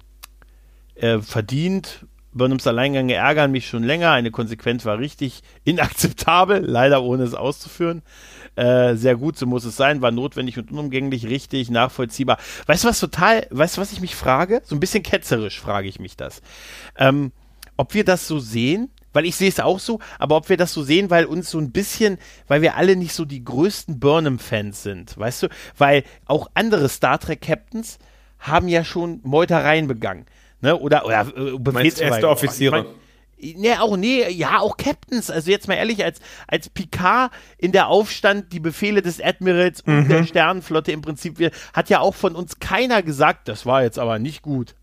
äh, verdient Burnhams Alleingänge ärgern mich schon länger. Eine Konsequenz war richtig inakzeptabel, leider ohne es auszuführen. Äh, sehr gut, so muss es sein, war notwendig und unumgänglich, richtig, nachvollziehbar. Weißt du was total, weißt du was ich mich frage? So ein bisschen ketzerisch frage ich mich das. Ähm, ob wir das so sehen, weil ich sehe es auch so, aber ob wir das so sehen, weil uns so ein bisschen, weil wir alle nicht so die größten Burnham-Fans sind, weißt du? Weil auch andere Star Trek-Captains haben ja schon Meutereien begangen. Ne? Oder, oder äh, Befehlsverweigerung. erste Offiziere. Ich mein, Ne, auch, nee, ja, auch Captains. Also jetzt mal ehrlich, als, als Picard in der Aufstand die Befehle des Admirals und mhm. der Sternenflotte im Prinzip, hat ja auch von uns keiner gesagt, das war jetzt aber nicht gut.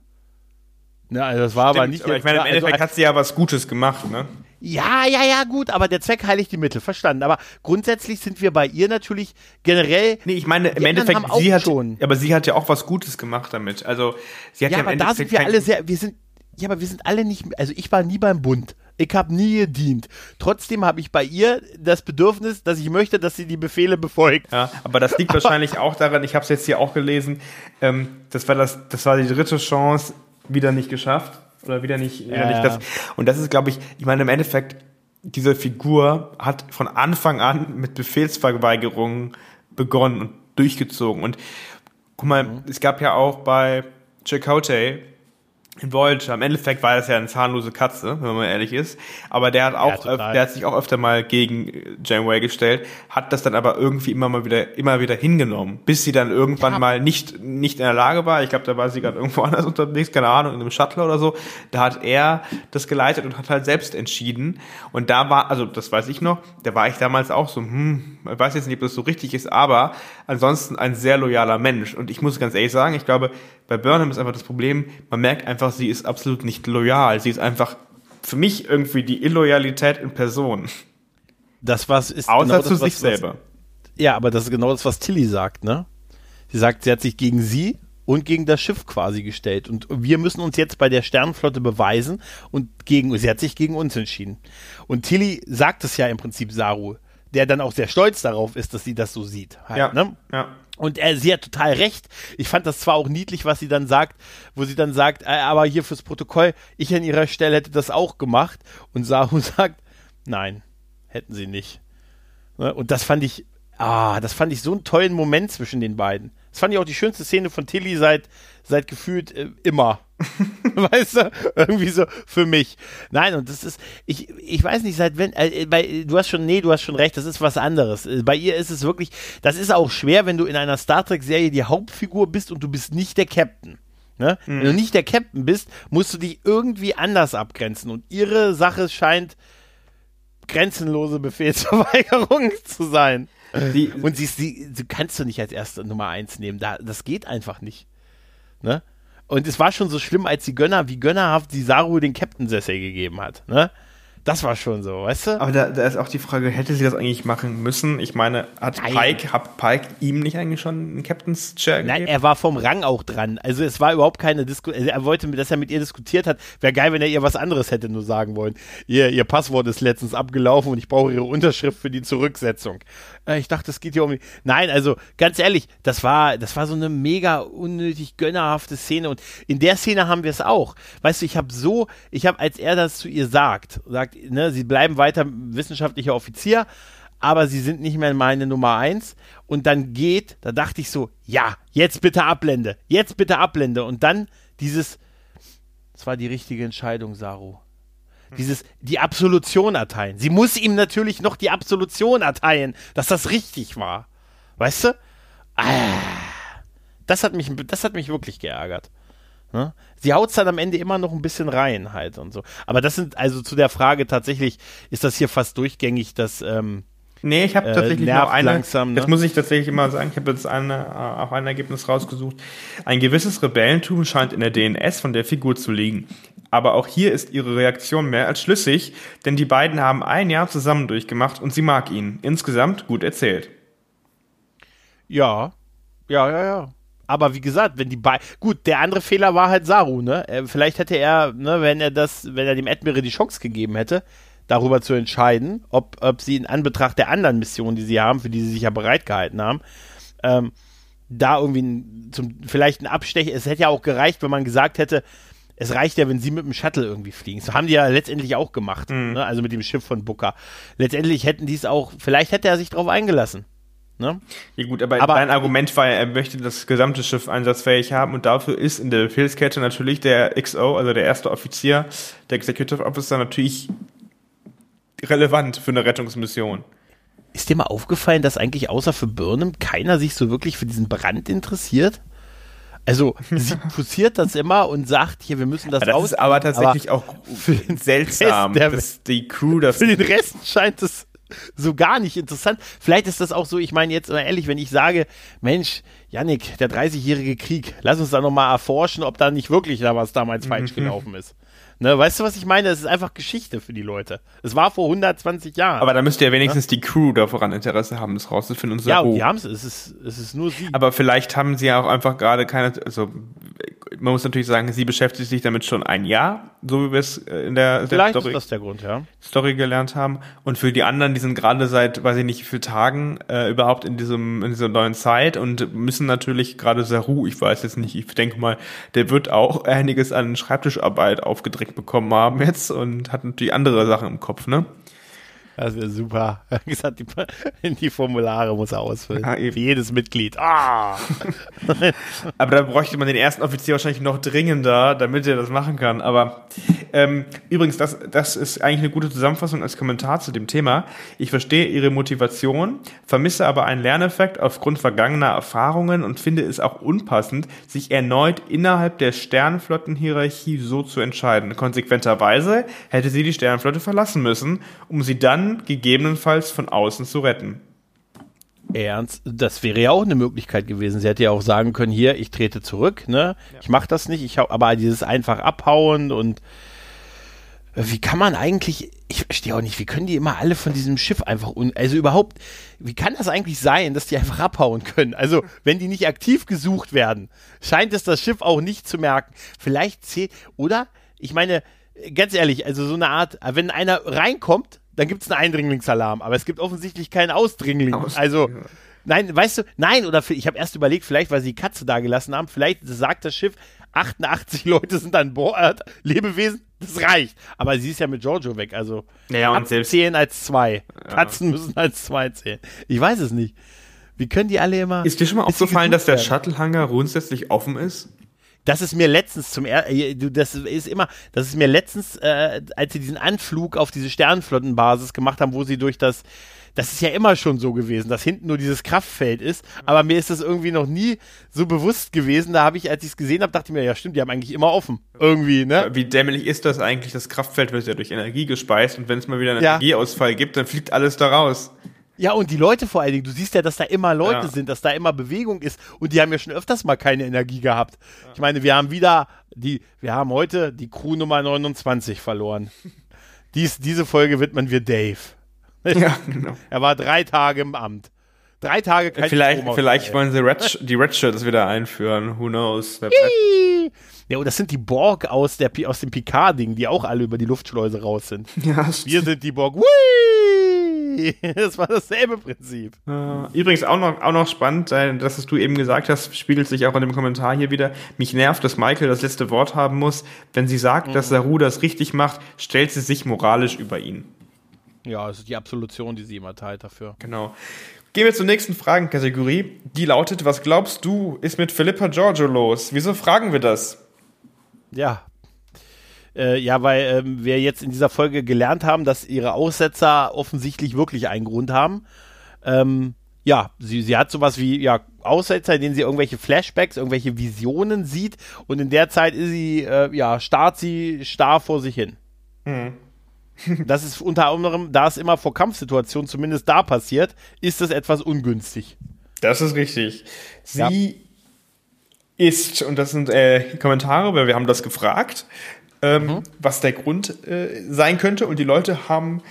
Ne, also das war Stimmt, aber nicht. Aber ich meine, im also Endeffekt also, hat sie ja was Gutes gemacht, ne? Ja, ja, ja, gut, aber der Zweck heiligt die Mittel, verstanden. Aber grundsätzlich sind wir bei ihr natürlich generell. Nee, ich meine, im Endeffekt, sie hat, schon. aber sie hat ja auch was Gutes gemacht damit. Also, sie hat ja, ja aber da sind wir alle sehr, wir sind, ja, aber wir sind alle nicht, also ich war nie beim Bund. Ich habe nie gedient. Trotzdem habe ich bei ihr das Bedürfnis, dass ich möchte, dass sie die Befehle befolgt. Ja, aber das liegt wahrscheinlich auch daran, ich habe es jetzt hier auch gelesen, ähm, das, war das, das war die dritte Chance, wieder nicht geschafft. Oder wieder nicht, wieder ja, nicht das. Und das ist, glaube ich, ich meine, im Endeffekt, diese Figur hat von Anfang an mit Befehlsverweigerungen begonnen und durchgezogen. Und guck mal, mhm. es gab ja auch bei Chakotay in Voyager, im Endeffekt war das ja eine zahnlose Katze, wenn man ehrlich ist. Aber der hat auch, ja, der hat sich auch öfter mal gegen Janeway gestellt, hat das dann aber irgendwie immer mal wieder, immer wieder hingenommen, bis sie dann irgendwann ja. mal nicht, nicht in der Lage war. Ich glaube, da war sie gerade irgendwo anders unterwegs, keine Ahnung, in einem Shuttle oder so. Da hat er das geleitet und hat halt selbst entschieden. Und da war, also das weiß ich noch, da war ich damals auch so, hm, ich weiß jetzt nicht, ob das so richtig ist, aber ansonsten ein sehr loyaler Mensch. Und ich muss ganz ehrlich sagen, ich glaube, bei Burnham ist einfach das Problem, man merkt einfach, sie ist absolut nicht loyal. Sie ist einfach für mich irgendwie die Illoyalität in Person. Das was ist Außer genau zu das, sich was, selber. ja, aber das ist genau das, was Tilly sagt, ne? Sie sagt, sie hat sich gegen sie und gegen das Schiff quasi gestellt. Und wir müssen uns jetzt bei der Sternenflotte beweisen und gegen, sie hat sich gegen uns entschieden. Und Tilly sagt es ja im Prinzip Saru, der dann auch sehr stolz darauf ist, dass sie das so sieht. Halt, ja, ne? ja. Und er, sie hat total recht. Ich fand das zwar auch niedlich, was sie dann sagt, wo sie dann sagt, äh, aber hier fürs Protokoll, ich an ihrer Stelle hätte das auch gemacht. Und Sahu sagt, nein, hätten sie nicht. Ne? Und das fand ich, ah, das fand ich so einen tollen Moment zwischen den beiden. Das fand ich auch die schönste Szene von Tilly seit, seit gefühlt äh, immer. weißt du? Irgendwie so für mich. Nein, und das ist, ich, ich weiß nicht, seit wenn, äh, bei, du hast schon, nee, du hast schon recht, das ist was anderes. Äh, bei ihr ist es wirklich, das ist auch schwer, wenn du in einer Star Trek-Serie die Hauptfigur bist und du bist nicht der Captain. Ne? Mhm. Wenn du nicht der Captain bist, musst du dich irgendwie anders abgrenzen. Und ihre Sache scheint grenzenlose Befehlsverweigerung zu sein. Die, und sie, sie, sie kannst du nicht als erste Nummer eins nehmen. Da, das geht einfach nicht. Ne? Und es war schon so schlimm, als die Gönner, wie gönnerhaft die Saru den Captain-Sessel gegeben hat. Ne? Das war schon so, weißt du? Aber da, da, ist auch die Frage, hätte sie das eigentlich machen müssen? Ich meine, hat Nein. Pike, hat Pike ihm nicht eigentlich schon einen Captain's Chair gegeben? Nein, er war vom Rang auch dran. Also es war überhaupt keine Diskussion. Er wollte, dass er mit ihr diskutiert hat. Wäre geil, wenn er ihr was anderes hätte nur sagen wollen. Ihr, ihr Passwort ist letztens abgelaufen und ich brauche ihre Unterschrift für die Zurücksetzung. Äh, ich dachte, es geht hier um. Nein, also ganz ehrlich, das war, das war so eine mega unnötig gönnerhafte Szene und in der Szene haben wir es auch. Weißt du, ich habe so, ich habe, als er das zu ihr sagt, sagt, ne, sie bleiben weiter wissenschaftlicher Offizier, aber sie sind nicht mehr meine Nummer eins. Und dann geht, da dachte ich so, ja, jetzt bitte Ablende, jetzt bitte Ablende. Und dann dieses, das war die richtige Entscheidung, Saru. Dieses, die Absolution erteilen. Sie muss ihm natürlich noch die Absolution erteilen, dass das richtig war. Weißt du? Ah, das hat mich, das hat mich wirklich geärgert. Ne? Sie haut es dann am Ende immer noch ein bisschen rein halt und so. Aber das sind also zu der Frage tatsächlich, ist das hier fast durchgängig, dass ähm, Nee, ich habe äh, tatsächlich noch eine. Langsam, ne? Jetzt muss ich tatsächlich immer sagen, ich habe jetzt eine, äh, auch ein Ergebnis rausgesucht. Ein gewisses Rebellentum scheint in der DNS von der Figur zu liegen. Aber auch hier ist ihre Reaktion mehr als schlüssig, denn die beiden haben ein Jahr zusammen durchgemacht und sie mag ihn. Insgesamt gut erzählt. Ja, ja, ja, ja. Aber wie gesagt, wenn die beiden. Gut, der andere Fehler war halt Saru, ne? Äh, vielleicht hätte er, ne, wenn er das, wenn er dem Admiral die Chance gegeben hätte, darüber zu entscheiden, ob, ob sie in Anbetracht der anderen Missionen, die sie haben, für die sie sich ja bereit gehalten haben, ähm, da irgendwie zum, vielleicht ein Abstecher, es hätte ja auch gereicht, wenn man gesagt hätte, es reicht ja, wenn sie mit dem Shuttle irgendwie fliegen. Das haben die ja letztendlich auch gemacht, mhm. ne? also mit dem Schiff von Booker. Letztendlich hätten die es auch, vielleicht hätte er sich darauf eingelassen. Ne? Ja gut, aber, aber dein Argument war, er möchte das gesamte Schiff einsatzfähig haben und dafür ist in der Befehlskette natürlich der XO, also der erste Offizier, der Executive Officer natürlich relevant für eine Rettungsmission. Ist dir mal aufgefallen, dass eigentlich außer für Burnham keiner sich so wirklich für diesen Brand interessiert? Also sie forciert das immer und sagt, hier, wir müssen das, das raus. Das ist aber tatsächlich aber auch seltsam, dass die Crew das... Für den Rest scheint es so gar nicht interessant. Vielleicht ist das auch so, ich meine jetzt mal ehrlich, wenn ich sage, Mensch, Yannick, der 30-jährige Krieg, lass uns da nochmal erforschen, ob da nicht wirklich da was damals falsch gelaufen ist. Ne, weißt du, was ich meine? Es ist einfach Geschichte für die Leute. Es war vor 120 Jahren. Aber da müsste ja wenigstens ja? die Crew daran Interesse haben, das rauszufinden. Und ja, und die haben es. Es ist, es ist nur sie. Aber vielleicht haben sie ja auch einfach gerade keine, also man muss natürlich sagen, sie beschäftigt sich damit schon ein Jahr, so wie wir es äh, in der, der Story, ist das der Grund, ja. Story gelernt haben. Und für die anderen, die sind gerade seit, weiß ich nicht, wie vielen Tagen äh, überhaupt in diesem in dieser neuen Zeit und müssen natürlich gerade Saru, ich weiß jetzt nicht, ich denke mal, der wird auch einiges an Schreibtischarbeit aufgedrängt bekommen haben jetzt und hat natürlich andere Sachen im Kopf, ne? Das wäre super. gesagt, die, die, Formulare muss er ausfüllen. Ja, Für jedes Mitglied. Ah! Aber da bräuchte man den ersten Offizier wahrscheinlich noch dringender, damit er das machen kann. Aber ähm, übrigens, das, das ist eigentlich eine gute Zusammenfassung als Kommentar zu dem Thema. Ich verstehe Ihre Motivation, vermisse aber einen Lerneffekt aufgrund vergangener Erfahrungen und finde es auch unpassend, sich erneut innerhalb der Sternflottenhierarchie so zu entscheiden. Konsequenterweise hätte sie die Sternflotte verlassen müssen, um sie dann dann gegebenenfalls von außen zu retten. Ernst, das wäre ja auch eine Möglichkeit gewesen. Sie hätte ja auch sagen können, hier, ich trete zurück, ne? Ja. Ich mache das nicht, ich hau, aber dieses einfach abhauen und äh, wie kann man eigentlich, ich verstehe auch nicht, wie können die immer alle von diesem Schiff einfach, un, also überhaupt, wie kann das eigentlich sein, dass die einfach abhauen können? Also, wenn die nicht aktiv gesucht werden, scheint es das Schiff auch nicht zu merken. Vielleicht zählt, oder? Ich meine, ganz ehrlich, also so eine Art, wenn einer reinkommt, dann gibt es einen Eindringlingsalarm, aber es gibt offensichtlich keinen Ausdringling. Aus also, nein, weißt du, nein, oder ich habe erst überlegt, vielleicht, weil sie die Katze da gelassen haben, vielleicht sagt das Schiff, 88 Leute sind an Bord, Lebewesen, das reicht. Aber sie ist ja mit Giorgio weg, also naja, und selbst zählen als zwei. Ja. Katzen müssen als zwei zählen. Ich weiß es nicht. Wie können die alle immer. Ist dir schon mal aufgefallen, dass der Shuttlehanger grundsätzlich offen ist? Das ist mir letztens zum er äh, das ist immer, das ist mir letztens, äh, als sie diesen Anflug auf diese Sternflottenbasis gemacht haben, wo sie durch das das ist ja immer schon so gewesen, dass hinten nur dieses Kraftfeld ist. Aber mir ist das irgendwie noch nie so bewusst gewesen. Da habe ich, als ich es gesehen habe, dachte ich mir, ja stimmt, die haben eigentlich immer offen. Irgendwie, ne? Wie dämlich ist das eigentlich? Das Kraftfeld wird ja durch Energie gespeist und wenn es mal wieder einen ja. Energieausfall gibt, dann fliegt alles da raus. Ja, und die Leute vor allen Dingen, du siehst ja, dass da immer Leute ja. sind, dass da immer Bewegung ist und die haben ja schon öfters mal keine Energie gehabt. Ja. Ich meine, wir haben wieder die, wir haben heute die Crew Nummer 29 verloren. Dies, diese Folge widmen wir Dave. Ja, genau. Er war drei Tage im Amt. Drei Tage kein Vielleicht, vielleicht wollen sie Red, die Red Shirts wieder einführen. Who knows? Ja, und das sind die Borg aus, der, aus dem Picard-Ding, die auch alle über die Luftschleuse raus sind. Ja, Wir sind die Borg. Whee! das war dasselbe Prinzip. Übrigens auch noch, auch noch spannend, das, was du eben gesagt hast, spiegelt sich auch in dem Kommentar hier wieder. Mich nervt, dass Michael das letzte Wort haben muss. Wenn sie sagt, mhm. dass Saru das richtig macht, stellt sie sich moralisch über ihn. Ja, das ist die Absolution, die sie immer teilt dafür. Genau. Gehen wir zur nächsten Fragenkategorie. Die lautet, was glaubst du, ist mit Philippa Giorgio los? Wieso fragen wir das? Ja, äh, ja, weil ähm, wir jetzt in dieser Folge gelernt haben, dass ihre Aussetzer offensichtlich wirklich einen Grund haben. Ähm, ja, sie, sie hat sowas wie ja, Aussetzer, in denen sie irgendwelche Flashbacks, irgendwelche Visionen sieht und in der Zeit ist sie, äh, ja, starrt sie starr vor sich hin. Mhm. das ist unter anderem, da es immer vor Kampfsituationen zumindest da passiert, ist das etwas ungünstig. Das ist richtig. Sie ja. ist, und das sind äh, Kommentare, weil wir haben das gefragt, ähm, mhm. was der Grund äh, sein könnte. Und die Leute haben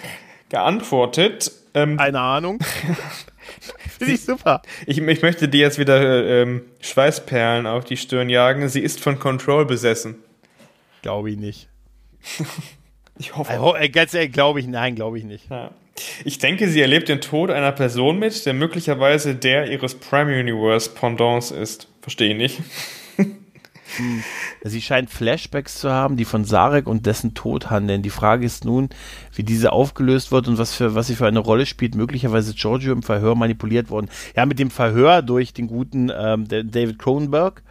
geantwortet. Ähm, Eine Ahnung. Finde ich super. Ich, ich, möchte dir jetzt wieder ähm, Schweißperlen auf die Stirn jagen. Sie ist von Control besessen. Glaube ich nicht. ich hoffe. Also, ganz ehrlich, glaube ich, nein, glaube ich nicht. Ja. Ich denke, sie erlebt den Tod einer Person mit, der möglicherweise der ihres Prime Universe Pendants ist. Verstehe ich nicht. Hm. Sie scheint Flashbacks zu haben, die von Sarek und dessen Tod handeln. Die Frage ist nun, wie diese aufgelöst wird und was für was sie für eine Rolle spielt. Möglicherweise Giorgio im Verhör manipuliert worden. Ja, mit dem Verhör durch den guten ähm, David Cronenberg.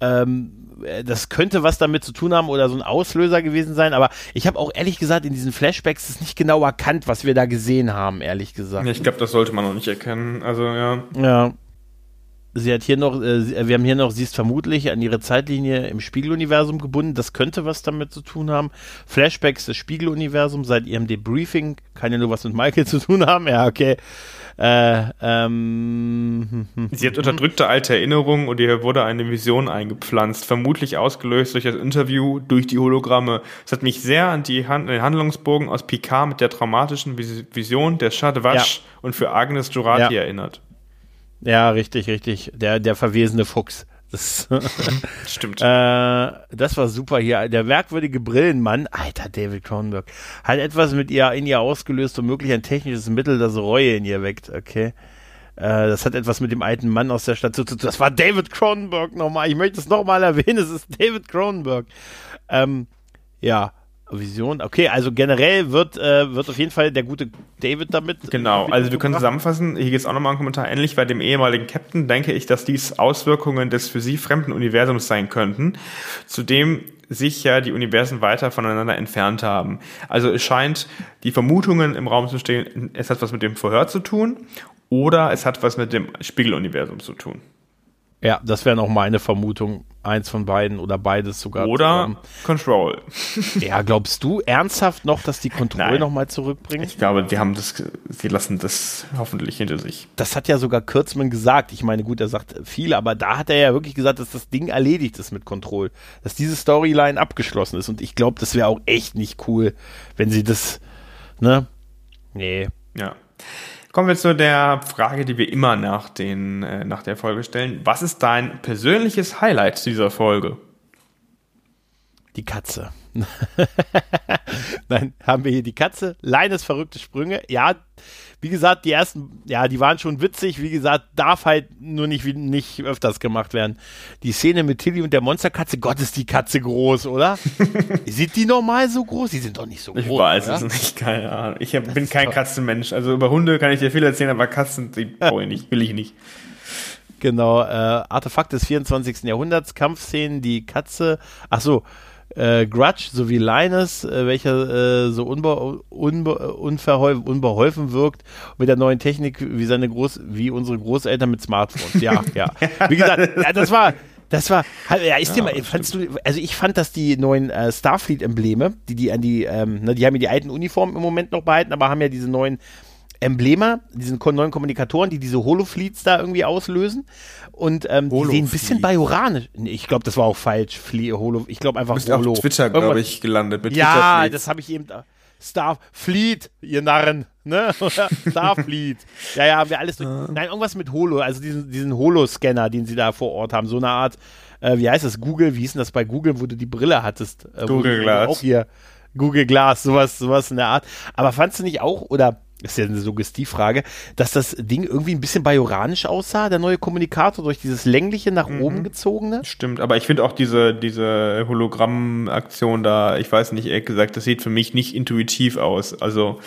Ähm, das könnte was damit zu tun haben oder so ein Auslöser gewesen sein, aber ich habe auch ehrlich gesagt in diesen Flashbacks das nicht genau erkannt, was wir da gesehen haben, ehrlich gesagt. Ich glaube, das sollte man noch nicht erkennen. Also ja. Ja, Sie hat hier noch, äh, wir haben hier noch, sie ist vermutlich an ihre Zeitlinie im Spiegeluniversum gebunden. Das könnte was damit zu tun haben. Flashbacks des Spiegeluniversums seit ihrem Debriefing kann ja nur was mit Michael zu tun haben. Ja, okay. Äh, ähm, sie hat unterdrückte alte Erinnerungen und ihr wurde eine Vision eingepflanzt, vermutlich ausgelöst durch das Interview, durch die Hologramme. Es hat mich sehr an die Hand, den Handlungsbogen aus Picard mit der traumatischen Vision der Shadwash ja. und für Agnes Jurati ja. erinnert. Ja, richtig, richtig. Der, der verwesene Fuchs. Das Stimmt. Äh, das war super hier. Der merkwürdige Brillenmann, alter David Cronenberg, hat etwas mit ihr in ihr ausgelöst, womöglich ein technisches Mittel, das Reue in ihr weckt. Okay. Äh, das hat etwas mit dem alten Mann aus der Stadt zu tun. Das war David Cronenberg nochmal. Ich möchte es nochmal erwähnen. Es ist David Cronenberg. Ähm, ja. Vision. Okay, also generell wird, äh, wird auf jeden Fall der gute David damit. Genau, also wir können zusammenfassen, hier geht es auch nochmal ein Kommentar. Ähnlich bei dem ehemaligen Captain denke ich, dass dies Auswirkungen des für sie fremden Universums sein könnten, zudem sich ja die Universen weiter voneinander entfernt haben. Also es scheint die Vermutungen im Raum zu stehen, es hat was mit dem Vorhör zu tun oder es hat was mit dem Spiegeluniversum zu tun. Ja, das wäre noch meine Vermutung. Eins von beiden oder beides sogar. Oder ähm, Control. ja, glaubst du ernsthaft noch, dass die Control nochmal zurückbringen? Ich glaube, die haben das, sie lassen das hoffentlich hinter sich. Das hat ja sogar Kürzmann gesagt. Ich meine, gut, er sagt viel, aber da hat er ja wirklich gesagt, dass das Ding erledigt ist mit Control. Dass diese Storyline abgeschlossen ist. Und ich glaube, das wäre auch echt nicht cool, wenn sie das, ne? Nee. Ja. Kommen wir zu der Frage, die wir immer nach, den, äh, nach der Folge stellen. Was ist dein persönliches Highlight dieser Folge? Die Katze. Nein, haben wir hier die Katze. Leines verrückte Sprünge. Ja, wie gesagt, die ersten, ja, die waren schon witzig. Wie gesagt, darf halt nur nicht, nicht öfters gemacht werden. Die Szene mit Tilly und der Monsterkatze, Gott, ist die Katze groß, oder? Sieht die normal so groß? Die sind doch nicht so groß. Ich weiß oder? es nicht, keine Ahnung. Ich hab, bin kein Katzenmensch. Also über Hunde kann ich dir viel erzählen, aber Katzen, die brauche ich nicht, will ich nicht. Genau, äh, Artefakt des 24. Jahrhunderts, Kampfszenen, die Katze, ach so, äh, Grudge sowie Linus, äh, welcher äh, so unbe unbe unbeholfen wirkt mit der neuen Technik wie seine Groß wie unsere Großeltern mit Smartphones. Ja, ja. Wie gesagt, ja, das war das war, ja, ist ja, dir mal, fandst du, also ich fand, dass die neuen äh, Starfleet-Embleme, die die an die, ähm, ne, die haben ja die alten Uniformen im Moment noch behalten, aber haben ja diese neuen Embleme, diesen neuen Kommunikatoren, die diese Holofleets da irgendwie auslösen. Und ähm, die sehen ein bisschen bajoranisch. Ich glaube, das war auch falsch. Flie Holo, ich glaube einfach Bist Holo. auf Twitter, glaube ich, gelandet. Mit ja, das habe ich eben. Starfleet, ihr Narren, ne? Starfleet. ja, ja, haben wir alles durch. Nein, irgendwas mit Holo, also diesen, diesen Holo-Scanner, den sie da vor Ort haben. So eine Art, äh, wie heißt das, Google, wie hieß denn das bei Google, wo du die Brille hattest? Äh, Google Glass. Auch hier. Google Glass, sowas, sowas in der Art. Aber fandst du nicht auch, oder ist ja eine Suggestivfrage, dass das Ding irgendwie ein bisschen bajoranisch aussah, der neue Kommunikator, durch dieses längliche nach mhm. oben gezogene. Stimmt, aber ich finde auch diese, diese Hologramm-Aktion da, ich weiß nicht, ehrlich gesagt, das sieht für mich nicht intuitiv aus. Also.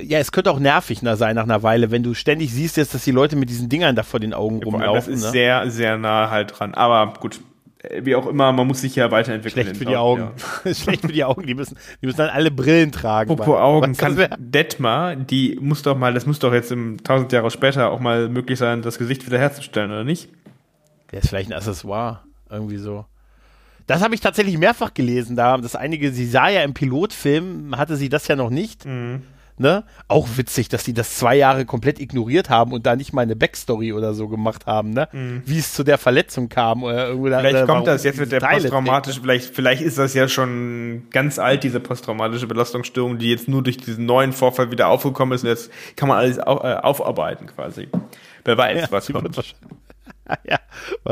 Ja, es könnte auch nervig sein nach einer Weile, wenn du ständig siehst jetzt, dass die Leute mit diesen Dingern da vor den Augen rumlaufen. Das ist ne? sehr, sehr nah halt dran. Aber gut, wie auch immer, man muss sich ja weiterentwickeln. Schlecht für die Augen. Ja. Schlecht für die Augen. Die müssen, die müssen dann alle Brillen tragen. Apropos Augen, kann Detmar, die muss doch mal, das muss doch jetzt im tausend Jahre später auch mal möglich sein, das Gesicht wiederherzustellen, oder nicht? Der ist vielleicht ein Accessoire. Irgendwie so. Das habe ich tatsächlich mehrfach gelesen. Da, das einige, sie sah ja im Pilotfilm, hatte sie das ja noch nicht. Mhm. Ne? Auch witzig, dass die das zwei Jahre komplett ignoriert haben und da nicht mal eine Backstory oder so gemacht haben, ne? Mhm. Wie es zu der Verletzung kam oder irgendwo Vielleicht da, kommt das jetzt mit der posttraumatischen, vielleicht, vielleicht ist das ja schon ganz alt, diese posttraumatische Belastungsstörung, die jetzt nur durch diesen neuen Vorfall wieder aufgekommen ist und jetzt kann man alles au äh, aufarbeiten quasi. Wer weiß, ja, was kommt. ja,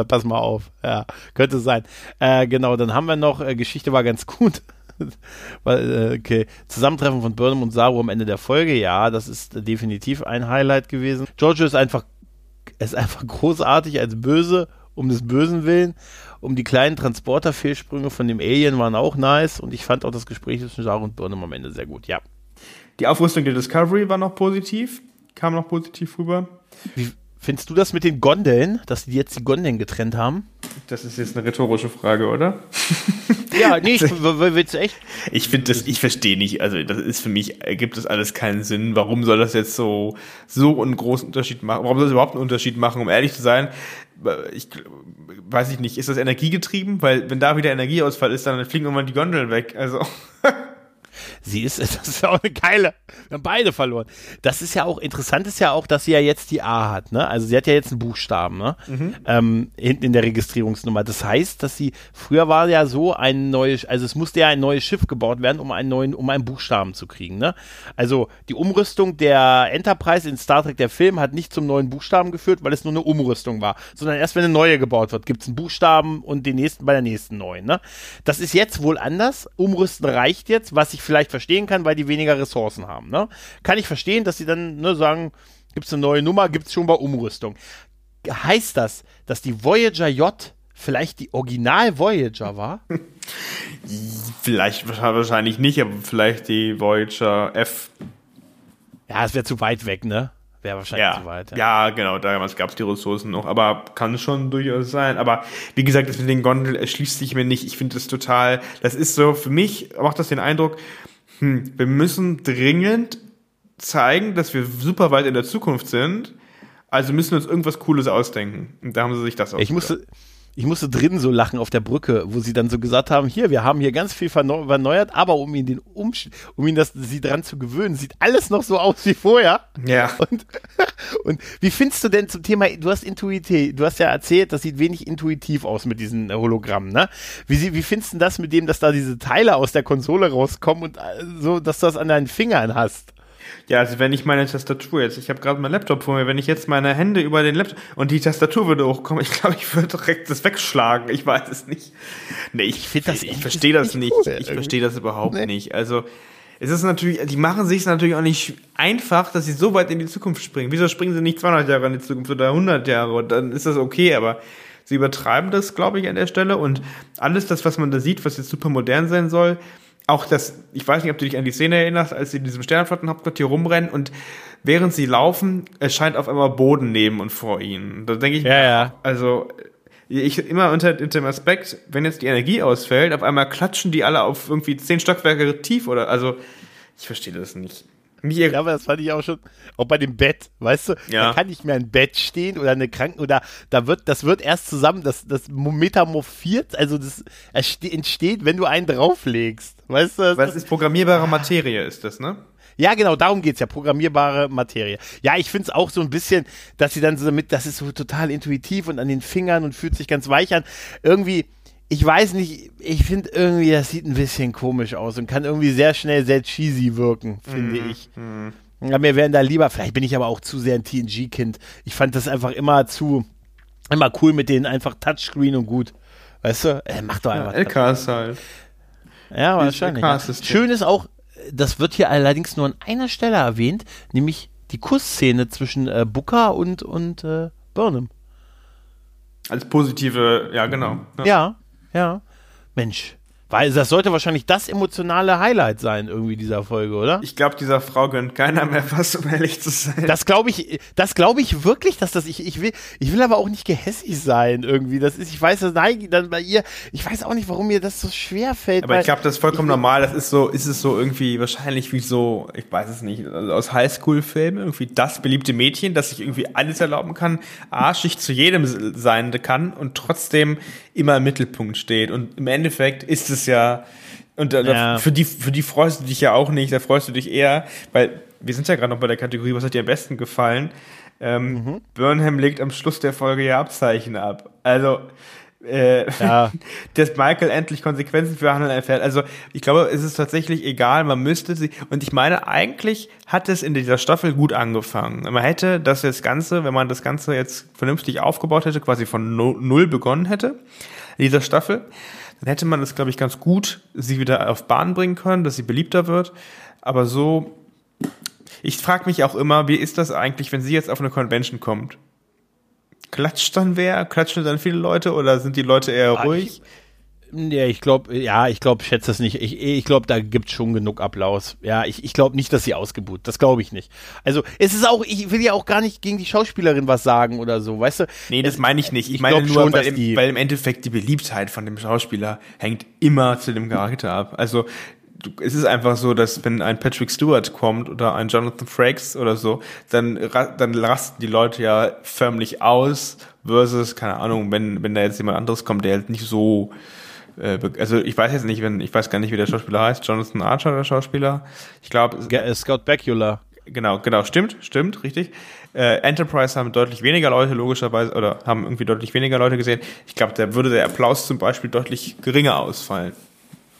pass mal auf. Ja, könnte sein. Äh, genau, dann haben wir noch, äh, Geschichte war ganz gut. Äh, okay. Zusammentreffen von Burnham und Saru am Ende der Folge, ja, das ist definitiv ein Highlight gewesen. Giorgio ist einfach, ist einfach großartig als böse um des Bösen willen. Um die kleinen Transporterfehlsprünge von dem Alien waren auch nice und ich fand auch das Gespräch zwischen Sarah und Burnham am Ende sehr gut, ja. Die Aufrüstung der Discovery war noch positiv, kam noch positiv rüber. Wie findest du das mit den Gondeln, dass die jetzt die Gondeln getrennt haben? Das ist jetzt eine rhetorische Frage, oder? Ja, nee, ich, willst du echt? Ich finde das, ich verstehe nicht, also das ist für mich, ergibt das alles keinen Sinn. Warum soll das jetzt so, so einen großen Unterschied machen? Warum soll es überhaupt einen Unterschied machen, um ehrlich zu sein? Ich weiß ich nicht, ist das energiegetrieben? Weil wenn da wieder Energieausfall ist, dann fliegen irgendwann die Gondeln weg. Also. Sie ist, das ist ja auch eine geile. Wir haben beide verloren. Das ist ja auch, interessant ist ja auch, dass sie ja jetzt die A hat, ne? Also sie hat ja jetzt einen Buchstaben, ne? Mhm. Ähm, hinten in der Registrierungsnummer. Das heißt, dass sie, früher war ja so ein neues, also es musste ja ein neues Schiff gebaut werden, um einen neuen, um einen Buchstaben zu kriegen, ne? Also die Umrüstung der Enterprise in Star Trek, der Film, hat nicht zum neuen Buchstaben geführt, weil es nur eine Umrüstung war, sondern erst wenn eine neue gebaut wird, gibt es einen Buchstaben und den nächsten bei der nächsten neuen, ne? Das ist jetzt wohl anders. Umrüsten reicht jetzt, was ich vielleicht verstehen kann, weil die weniger Ressourcen haben. Ne? Kann ich verstehen, dass sie dann ne, sagen, gibt es eine neue Nummer, gibt es schon bei Umrüstung. Heißt das, dass die Voyager J vielleicht die Original Voyager war? vielleicht wahrscheinlich nicht, aber vielleicht die Voyager F. Ja, es wäre zu weit weg, ne? Wäre wahrscheinlich ja, zu weit. Ja, ja genau, damals gab es die Ressourcen noch, aber kann schon durchaus sein. Aber wie gesagt, das mit den Gondel erschließt sich mir nicht. Ich finde das total, das ist so, für mich macht das den Eindruck, hm, wir müssen dringend zeigen, dass wir super weit in der Zukunft sind. Also müssen wir uns irgendwas Cooles ausdenken. Und da haben sie sich das ausgedacht. Ich musste, ich musste drin so lachen auf der Brücke, wo sie dann so gesagt haben, hier, wir haben hier ganz viel verneuert, aber um ihn den Umsch um ihn das, sie dran zu gewöhnen, sieht alles noch so aus wie vorher. Ja. Und, und wie findest du denn zum Thema, du hast Intuitiv, du hast ja erzählt, das sieht wenig intuitiv aus mit diesen Hologrammen, ne? Wie, wie findest du das mit dem, dass da diese Teile aus der Konsole rauskommen und äh, so, dass du das an deinen Fingern hast? Ja, also wenn ich meine Tastatur jetzt, ich habe gerade meinen Laptop vor mir, wenn ich jetzt meine Hände über den Laptop und die Tastatur würde hochkommen, ich glaube, ich würde direkt das wegschlagen. Ich weiß es nicht. Nee, ich, ich das, ich verstehe das nicht. Cool, ich verstehe das überhaupt nee. nicht. Also es ist natürlich, die machen sich natürlich auch nicht einfach, dass sie so weit in die Zukunft springen. Wieso springen sie nicht 200 Jahre in die Zukunft oder 100 Jahre? Und dann ist das okay, aber sie übertreiben das, glaube ich, an der Stelle. Und alles das, was man da sieht, was jetzt super modern sein soll, auch das, ich weiß nicht, ob du dich an die Szene erinnerst, als sie in diesem Sternenflottenhauptquartier rumrennen und während sie laufen, erscheint auf einmal Boden neben und vor ihnen. Da denke ich, ja, ja. also ich immer unter, unter dem Aspekt, wenn jetzt die Energie ausfällt, auf einmal klatschen die alle auf irgendwie zehn Stockwerke tief oder also ich verstehe das nicht. Mir ja, aber das fand ich auch schon, auch bei dem Bett, weißt du, ja. da kann nicht mehr ein Bett stehen oder eine Kranken oder da wird, das wird erst zusammen, das, das metamorphiert, also das entsteht, wenn du einen drauflegst, weißt du? Weil es ist programmierbare Materie, ist das, ne? Ja, genau, darum geht's ja, programmierbare Materie. Ja, ich find's auch so ein bisschen, dass sie dann so mit, das ist so total intuitiv und an den Fingern und fühlt sich ganz weich an. Irgendwie, ich weiß nicht, ich finde irgendwie, das sieht ein bisschen komisch aus und kann irgendwie sehr schnell sehr cheesy wirken, finde mm, ich. Mm. Ja, mir wären da lieber, vielleicht bin ich aber auch zu sehr ein TNG-Kind. Ich fand das einfach immer zu, immer cool mit denen, einfach Touchscreen und gut. Weißt du? Äh, mach doch einfach. Ja, LKs halt. Ja, wahrscheinlich. Ja. Schön ist auch, das wird hier allerdings nur an einer Stelle erwähnt, nämlich die Kussszene zwischen äh, Booker und, und äh, Burnham. Als positive, ja, genau. Ja, ja. Ja. Mensch, weil das sollte wahrscheinlich das emotionale Highlight sein, irgendwie dieser Folge, oder? Ich glaube, dieser Frau gönnt keiner mehr was, um ehrlich zu sein. Das glaube ich, das glaube ich wirklich, dass das, ich, ich will, ich will aber auch nicht gehässig sein, irgendwie. Das ist, ich weiß, das nein, dann bei ihr, ich weiß auch nicht, warum mir das so schwer fällt. Aber ich glaube, das ist vollkommen ich, normal. Das ist so, ist es so irgendwie wahrscheinlich wie so, ich weiß es nicht, aus Highschool-Filmen, irgendwie das beliebte Mädchen, das sich irgendwie alles erlauben kann, arschig zu jedem sein kann und trotzdem immer im Mittelpunkt steht. Und im Endeffekt ist es ja, und da, ja. für die, für die freust du dich ja auch nicht, da freust du dich eher, weil wir sind ja gerade noch bei der Kategorie, was hat dir am besten gefallen? Ähm, mhm. Burnham legt am Schluss der Folge ja Abzeichen ab. Also, äh, ja. dass Michael endlich Konsequenzen für Handeln erfährt. Also ich glaube, es ist tatsächlich egal, man müsste sie, und ich meine, eigentlich hat es in dieser Staffel gut angefangen. Man hätte das jetzt Ganze, wenn man das Ganze jetzt vernünftig aufgebaut hätte, quasi von Null begonnen hätte, in dieser Staffel, dann hätte man es, glaube ich, ganz gut sie wieder auf Bahn bringen können, dass sie beliebter wird. Aber so, ich frage mich auch immer, wie ist das eigentlich, wenn sie jetzt auf eine Convention kommt? Klatscht dann wer? Klatschen dann viele Leute oder sind die Leute eher Ah, ruhig? ich- Ja, ich glaube, ja, ich glaube, schätze das nicht. Ich, ich glaube, da gibt's schon genug Applaus. Ja, ich, ich glaube nicht, dass sie ausgebuht. Das glaube ich nicht. Also, es ist auch, ich will ja auch gar nicht gegen die Schauspielerin was sagen oder so, weißt du? Nee, das Es- meine ich nicht. Ich, ich meine nur, schon, weil, im, die- weil im Endeffekt die Beliebtheit von dem Schauspieler hängt immer zu dem Charakter ab. Also es ist einfach so, dass wenn ein Patrick Stewart kommt oder ein Jonathan Frakes oder so, dann, dann rasten die Leute ja förmlich aus versus, keine Ahnung, wenn, wenn da jetzt jemand anderes kommt, der halt nicht so äh, also ich weiß jetzt nicht, wenn ich weiß gar nicht, wie der Schauspieler heißt, Jonathan Archer der Schauspieler. Ich glaube, äh, Scott Bakula. Genau, genau, stimmt, stimmt, richtig. Äh, Enterprise haben deutlich weniger Leute logischerweise oder haben irgendwie deutlich weniger Leute gesehen. Ich glaube, da würde der Applaus zum Beispiel deutlich geringer ausfallen.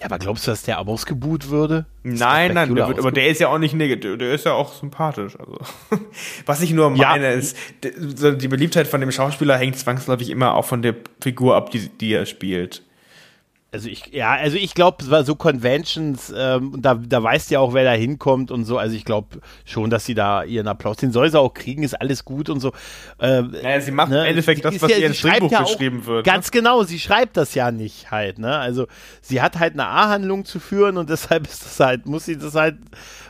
Ja, aber glaubst du, dass der ausgebuht würde? Ist Nein, nein, der wird, aber der ist ja auch nicht negativ, der ist ja auch sympathisch. Also. Was ich nur Ja. meine, ist, d- so die Beliebtheit von dem Schauspieler hängt zwangsläufig immer auch von der Figur ab, die, die er spielt. Also ich, ja, also ich glaube, so Conventions, ähm, da, da weißt ja auch, wer da hinkommt und so. Also ich glaube schon, dass sie da ihren Applaus, den soll sie auch kriegen, ist alles gut und so. Ähm, Naja, sie macht ne, im Endeffekt das, was ja- ihr ins Drehbuch ja geschrieben wird. ne? Ganz genau, sie schreibt das ja nicht halt, ne? Also sie hat halt eine A-Handlung zu führen und deshalb ist das halt, muss sie das halt,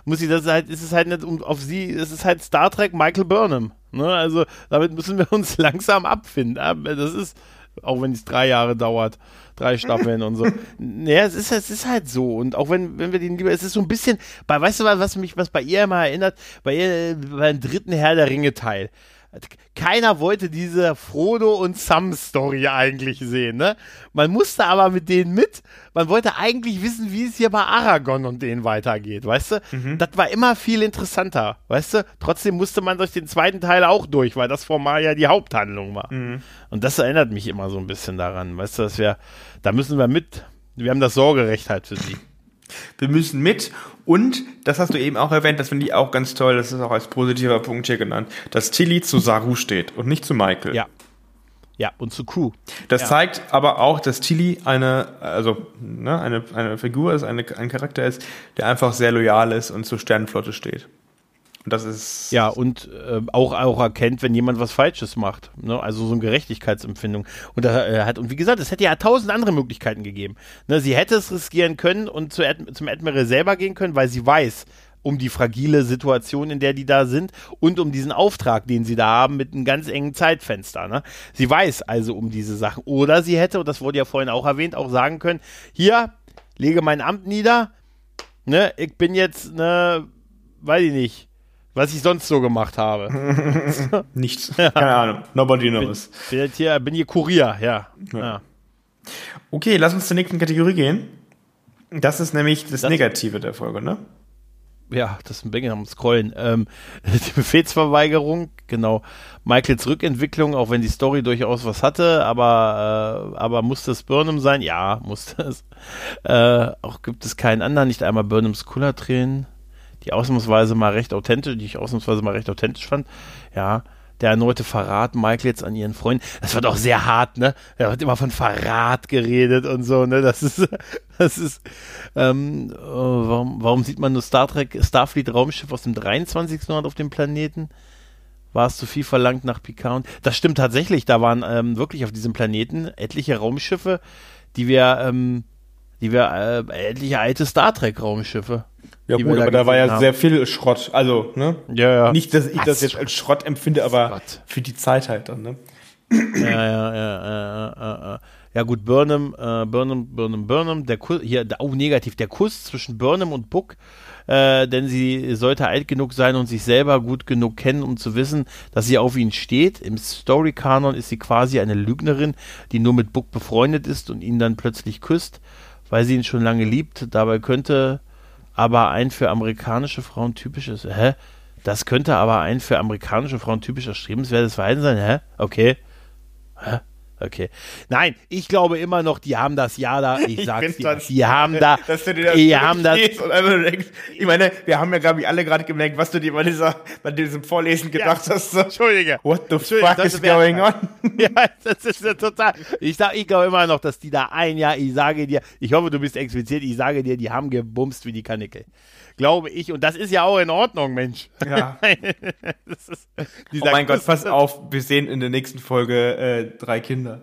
muss sie das halt, ist es halt nicht um, auf sie, es ist halt Star Trek Michael Burnham. Ne? Also damit müssen wir uns langsam abfinden. Aber Das ist, auch wenn es drei Jahre dauert, drei Staffeln und so. Naja, es ist, es ist halt so. Und auch wenn, wenn wir den lieber, es ist so ein bisschen, bei, weißt du was, was mich, was bei ihr immer erinnert? Bei ihr, beim dritten Herr der Ringe Teil. Keiner wollte diese Frodo und Sam Story eigentlich sehen, ne? Man musste aber mit denen mit. Man wollte eigentlich wissen, wie es hier bei Aragorn und denen weitergeht, weißt du? Das war immer viel interessanter, weißt du? Trotzdem musste man durch den zweiten Teil auch durch, weil das formal ja die Haupthandlung war. Und das erinnert mich immer so ein bisschen daran, weißt du, dass wir, da müssen wir mit. Wir haben das Sorgerecht halt für sie. Wir müssen mit und, das hast du eben auch erwähnt, das finde ich auch ganz toll, das ist auch als positiver Punkt hier genannt, dass Tilly zu Saru steht und nicht zu Michael. Ja. Ja, und zu Crew. Das Ja. zeigt aber auch, dass Tilly eine, also ne, eine, eine Figur ist, eine, ein Charakter ist, der einfach sehr loyal ist und zur Sternenflotte steht. Und das ist Ja, und äh, auch, auch erkennt, wenn jemand was Falsches macht. Ne? Also so eine Gerechtigkeitsempfindung. Und, da, äh, hat, und wie gesagt, es hätte ja tausend andere Möglichkeiten gegeben. Ne? Sie hätte es riskieren können und zu Ad, zum Admiral selber gehen können, weil sie weiß um die fragile Situation, in der die da sind und um diesen Auftrag, den sie da haben mit einem ganz engen Zeitfenster. Ne? Sie weiß also um diese Sachen. Oder sie hätte, und das wurde ja vorhin auch erwähnt, auch sagen können, hier, lege mein Amt nieder, ne, ich bin jetzt, ne, weiß ich nicht, was ich sonst so gemacht habe. nichts. Keine Ahnung. Nobody knows. Bin jetzt hier, bin hier Kurier, ja. ja. Okay, lass uns zur nächsten Kategorie gehen. Das ist nämlich das, Das- Negative der Folge, ne? Ja, das ist ein Bänge am Scrollen. Ähm, die Befehlsverweigerung, genau. Michaels Rückentwicklung, auch wenn die Story durchaus was hatte, aber, äh, aber musste es Burnham sein? Ja, musste es. Äh, auch gibt es keinen anderen, nicht einmal Burnhams Kullertränen, die ausnahmsweise mal recht authentisch, die ich ausnahmsweise mal recht authentisch fand. Ja, der erneute Verrat Michael jetzt an ihren Freunden. Das wird auch sehr hart, ne? Er wird immer von Verrat geredet und so, ne? Das ist, das ist, ähm, äh, warum, warum sieht man nur Star Trek, Starfleet Raumschiff aus dem 23. Jahrhundert auf dem Planeten? War es zu viel verlangt nach Picard? Das stimmt tatsächlich, da waren ähm, wirklich auf diesem Planeten etliche Raumschiffe, die wir, ähm, die wir, äh, etliche alte Star Trek Raumschiffe. Ja gut, aber da war ja haben. sehr viel Schrott. Also, ne? Ja, ja. Nicht, dass ich das jetzt als Schrott empfinde, aber Gott. für die Zeit halt dann, ne? ja, ja, ja, ja, ja, ja. Ja gut, Burnham, äh, Burnham, Burnham, Burnham, der Kuss, hier, der- oh negativ, der Kuss zwischen Burnham und Book, äh, denn sie sollte alt genug sein und sich selber gut genug kennen, um zu wissen, dass sie auf ihn steht. Im Story-Kanon ist sie quasi eine Lügnerin, die nur mit Book befreundet ist und ihn dann plötzlich küsst, weil sie ihn schon lange liebt. Dabei könnte aber ein für amerikanische Frauen typisches, hä? Das könnte aber ein für amerikanische Frauen typisch erstrebenswertes Verhalten sein, hä? Okay. Hä? Okay. Nein, ich glaube immer noch, die haben das ja da. Ich, sag's dir. das- Die haben da. Dass du dir das die haben das. denkst, ich meine, wir haben ja, glaube ich, alle gerade gemerkt, was du dir bei, dieser, bei diesem Vorlesen gedacht hast. So, Entschuldige. What the Entschuldigung, fuck is going on? Ja, das ist ja total. Ich sag, ich glaube immer noch, dass die da ein Jahr, ich sage dir, ich hoffe, du bist explizit, ich sage dir, die haben gebumst wie die Kanickel. Glaube ich. Und das ist ja auch in Ordnung, Mensch. Ja. das ist, Oh mein Gott, pass auf, wir sehen in der nächsten Folge äh, drei Kinder.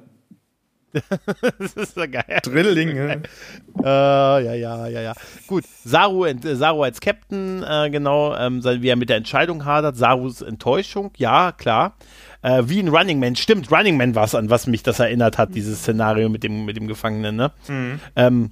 Das ist so geil. Drillinge. Äh, ja, ja, ja, ja. Gut, Saru, ent, äh, Saru als Captain, äh, genau, ähm, wie er mit der Entscheidung hadert. Sarus Enttäuschung, ja, klar. Äh, wie ein Running Man, stimmt, Running Man war es, an was mich das erinnert hat, dieses Szenario mit dem, mit dem Gefangenen, ne? Ähm,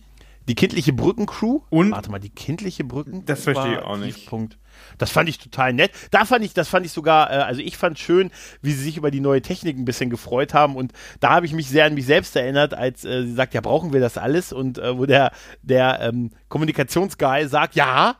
die kindliche Brückencrew. Und? Warte mal, die kindliche Brücken. Das verstehe ich auch nicht. Tiefpunkt. Das fand ich total nett. Da fand ich, das fand ich sogar, äh, also ich fand schön, wie sie sich über die neue Technik ein bisschen gefreut haben und da habe ich mich sehr an mich selbst erinnert, als äh, sie sagt, ja, brauchen wir das alles? Und äh, wo der, der ähm, Kommunikationsguy sagt, ja,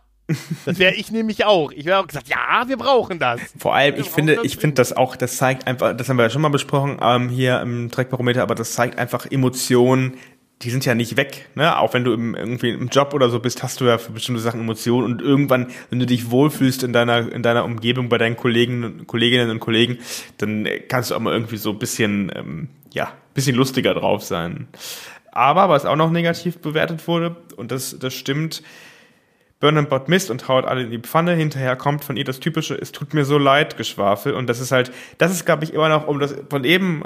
das wäre ich nämlich auch. Ich wäre auch gesagt, ja, wir brauchen das. Vor allem, Wir ich finde, das ich finde das auch, das zeigt einfach, das haben wir ja schon mal besprochen, ähm, hier im Trackbarometer, aber das zeigt einfach Emotionen, die sind ja nicht weg, ne? Auch wenn du im, irgendwie im Job oder so bist, hast du ja für bestimmte Sachen Emotionen und irgendwann, wenn du dich wohlfühlst in deiner, in deiner Umgebung, bei deinen Kollegen, Kolleginnen und Kollegen, dann kannst du auch mal irgendwie so ein bisschen, ähm, ja, bisschen lustiger drauf sein. Aber was auch noch negativ bewertet wurde, und das, das stimmt, Burnham baut Mist und haut alle in die Pfanne. Hinterher kommt von ihr das typische, es tut mir so leid, Geschwafel. Und das ist halt, das ist, glaube ich, immer noch, um das von eben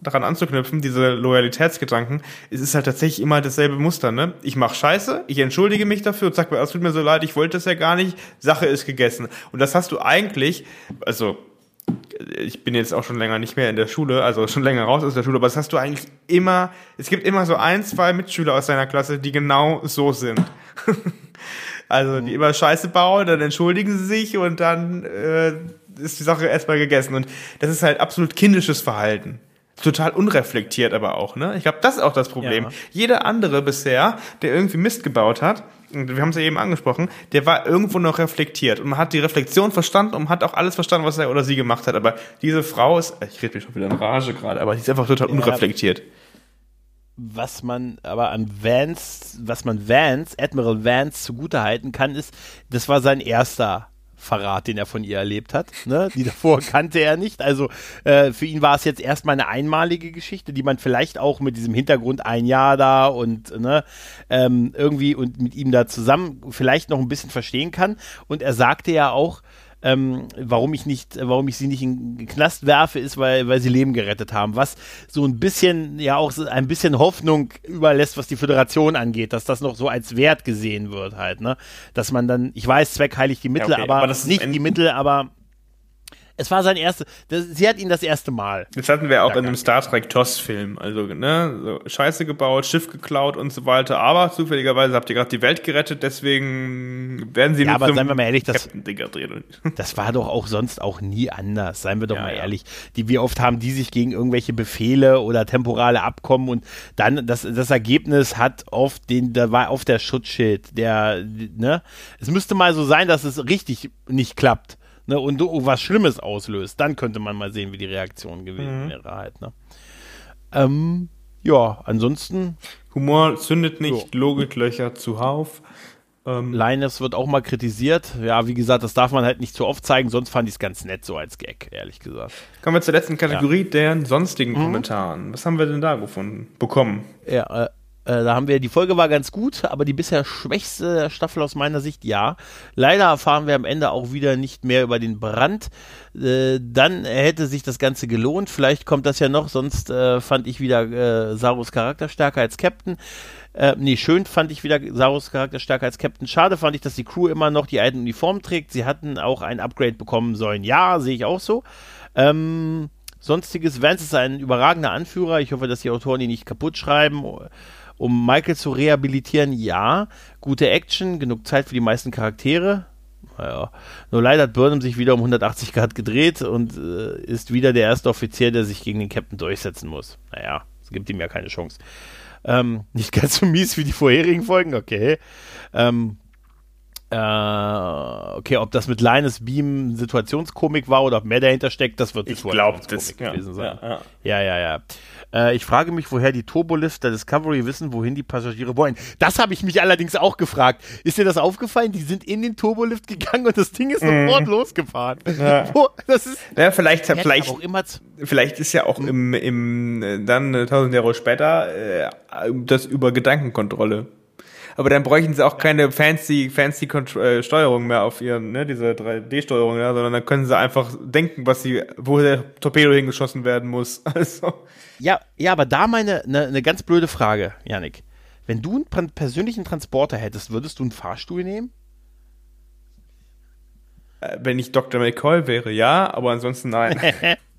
daran anzuknüpfen, diese Loyalitätsgedanken, es ist halt tatsächlich immer dasselbe Muster, ne? Ich mache Scheiße, ich entschuldige mich dafür und sag mir, es tut mir so leid, ich wollte das ja gar nicht, Sache ist gegessen. Und das hast du eigentlich, also ich bin jetzt auch schon länger nicht mehr in der Schule, also schon länger raus aus der Schule, aber das hast du eigentlich immer, es gibt immer so ein, zwei Mitschüler aus deiner Klasse, die genau so sind. also die immer Scheiße bauen, dann entschuldigen sie sich und dann äh, ist die Sache erstmal gegessen. Und das ist halt absolut kindisches Verhalten. Total unreflektiert aber auch, ne? Ich glaube, das ist auch das Problem. Ja. Jeder andere bisher, der irgendwie Mist gebaut hat, wir haben es ja eben angesprochen, der war irgendwo noch reflektiert und man hat die Reflexion verstanden und hat auch alles verstanden, was er oder sie gemacht hat. Aber diese Frau ist, ich rede mich schon wieder in Rage gerade, aber die ist einfach total unreflektiert. was man aber an Vance, was man Vance, Admiral Vance zugutehalten kann, ist, das war sein erster Verrat, den er von ihr erlebt hat. Ne? Die davor kannte er nicht. Also äh, für ihn war es jetzt erstmal eine einmalige Geschichte, die man vielleicht auch mit diesem Hintergrund ein Jahr da und ne, ähm, irgendwie und mit ihm da zusammen vielleicht noch ein bisschen verstehen kann. Und er sagte ja auch, ähm, warum ich nicht, warum ich sie nicht in den Knast werfe, ist, weil, weil sie Leben gerettet haben. Was so ein bisschen, ja auch so ein bisschen Hoffnung überlässt, was die Föderation angeht, dass das noch so als Wert gesehen wird halt, ne? Dass man dann, ich weiß, Zweck heiligt die Mittel, okay, aber, aber nicht die Mittel, aber es war sein erstes, sie hat ihn das erste Mal. Das hatten wir auch in einem Star Trek TOS-Film. Also, ne, so Scheiße gebaut, Schiff geklaut und so weiter. Aber zufälligerweise habt ihr gerade die Welt gerettet, deswegen werden sie Ja, aber seien wir mal ehrlich, das-. Das war doch auch sonst auch nie anders, seien wir doch Ja, mal ja. ehrlich. Die, wie oft haben die sich gegen irgendwelche Befehle oder temporale Abkommen und dann das, das Ergebnis hat oft den, da war auf der Schutzschild, der, ne? Es müsste mal so sein, dass es richtig nicht klappt, ne? Und du was Schlimmes auslöst. Dann könnte man mal sehen, wie die Reaktion gewesen wäre halt, ne? Ähm, ja, ansonsten, Humor zündet nicht, Logiklöcher zuhauf. Ähm, Linus wird auch mal kritisiert. Ja, wie gesagt, das darf man halt nicht zu oft zeigen, sonst fand ich es ganz nett so als Gag, ehrlich gesagt. kommen wir zur letzten Kategorie, der sonstigen Mhm. Kommentaren. Was haben wir denn da gefunden? Bekommen. Ja, äh, äh, da haben wir, die Folge war ganz gut, aber die bisher schwächste Staffel aus meiner Sicht, ja. Leider erfahren wir am Ende auch wieder nicht mehr über den Brand. Äh, dann hätte sich das Ganze gelohnt. Vielleicht kommt das ja noch, sonst äh, fand ich wieder äh, Sarus Charakter stärker als Captain. Äh, nee, schön fand ich wieder Sarus Charakter stärker als Captain. Schade fand ich, dass die Crew immer noch die alten Uniformen trägt. Sie hatten auch ein Upgrade bekommen sollen. Ja, sehe ich auch so. Ähm, sonstiges, Vance ist ein überragender Anführer. Ich hoffe, dass die Autoren ihn nicht kaputt schreiben. Um Michael zu rehabilitieren, ja. Gute Action, genug Zeit für die meisten Charaktere. Naja. Nur leider hat Burnham sich wieder um 180 Grad gedreht und äh, ist wieder der erste Offizier, der sich gegen den Captain durchsetzen muss. Naja, es gibt ihm ja keine Chance. Ähm, nicht ganz so mies wie die vorherigen Folgen, okay. Ähm, Äh, okay, ob das mit Linus Beam Situationskomik war oder ob mehr dahinter steckt, das wird ich glaube das ja, gewesen sein. Ja, ja, ja. ja. Äh, ich frage mich, woher die Turbolift der Discovery wissen, wohin die Passagiere wollen. Das habe ich mich allerdings auch gefragt. Ist dir das aufgefallen? Die sind in den Turbolift gegangen und das Ding ist mhm. sofort losgefahren. Ja. Das ist, ja, vielleicht, vielleicht, auch immer vielleicht ist ja auch im, im dann äh, tausend Jahre später äh, das über Gedankenkontrolle aber dann bräuchten sie auch keine fancy, fancy äh, Steuerung mehr auf ihren, ne, diese 3D-Steuerung, ja, sondern dann können sie einfach denken, was sie, wo der Torpedo hingeschossen werden muss. Also. Ja, ja, aber da meine, eine ne ganz blöde Frage, Janik. Wenn du einen persönlichen Transporter hättest, würdest du einen Fahrstuhl nehmen? Äh, wenn ich Dr. McCoy wäre, ja, aber ansonsten nein.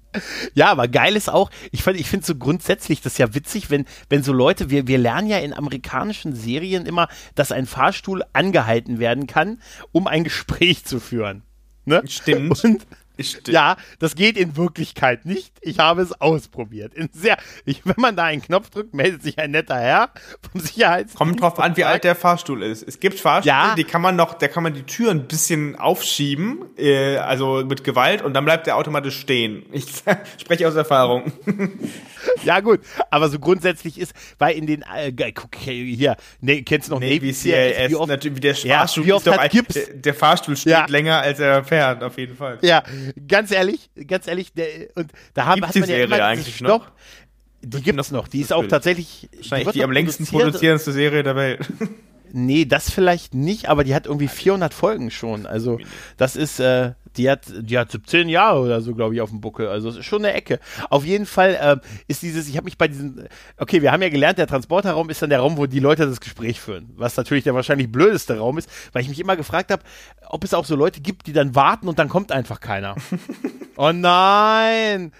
Ja, aber geil ist auch, ich, ich finde so grundsätzlich das ja witzig, wenn, wenn so Leute, wir, wir lernen ja in amerikanischen Serien immer, dass ein Fahrstuhl angehalten werden kann, um ein Gespräch zu führen. Ne? Stimmt. Und ja, das geht in Wirklichkeit nicht. Ich habe es ausprobiert. Sehr, ich, wenn man da einen Knopf drückt, meldet sich ein netter Herr vom Sicherheits. Kommt drauf an, wie alt der Fahrstuhl ist. Es gibt Fahrstühle, ja. die kann man noch, da kann man die Tür ein bisschen aufschieben, äh, also mit Gewalt, und dann bleibt der automatisch stehen. Ich spreche aus Erfahrung. ja gut, aber so grundsätzlich ist, weil in den, äh, guck hier, ne, kennst du noch Navy, Navy CLS, wie, oft, der Fahrstuhl ja, wie oft ist doch, Gips? der Fahrstuhl steht ja. länger als er fährt, auf jeden Fall. Ja, ganz ehrlich, ganz ehrlich, der, und da haben, hat man ja immer eigentlich Stopp. noch. Die gibt es noch. Die ist auch tatsächlich. Wahrscheinlich die, die am längsten produzierendste Serie der Welt. Nee, das vielleicht nicht, aber die hat irgendwie 400 Folgen schon. Also, das ist, äh, die hat, die hat 17 Jahre oder so, glaube ich, auf dem Buckel. Also, es ist schon eine Ecke. Auf jeden Fall äh, ist dieses, ich habe mich bei diesen, okay, wir haben ja gelernt, der Transporterraum ist dann der Raum, wo die Leute das Gespräch führen. Was natürlich der wahrscheinlich blödeste Raum ist, weil ich mich immer gefragt habe, ob es auch so Leute gibt, die dann warten und dann kommt einfach keiner. oh nein!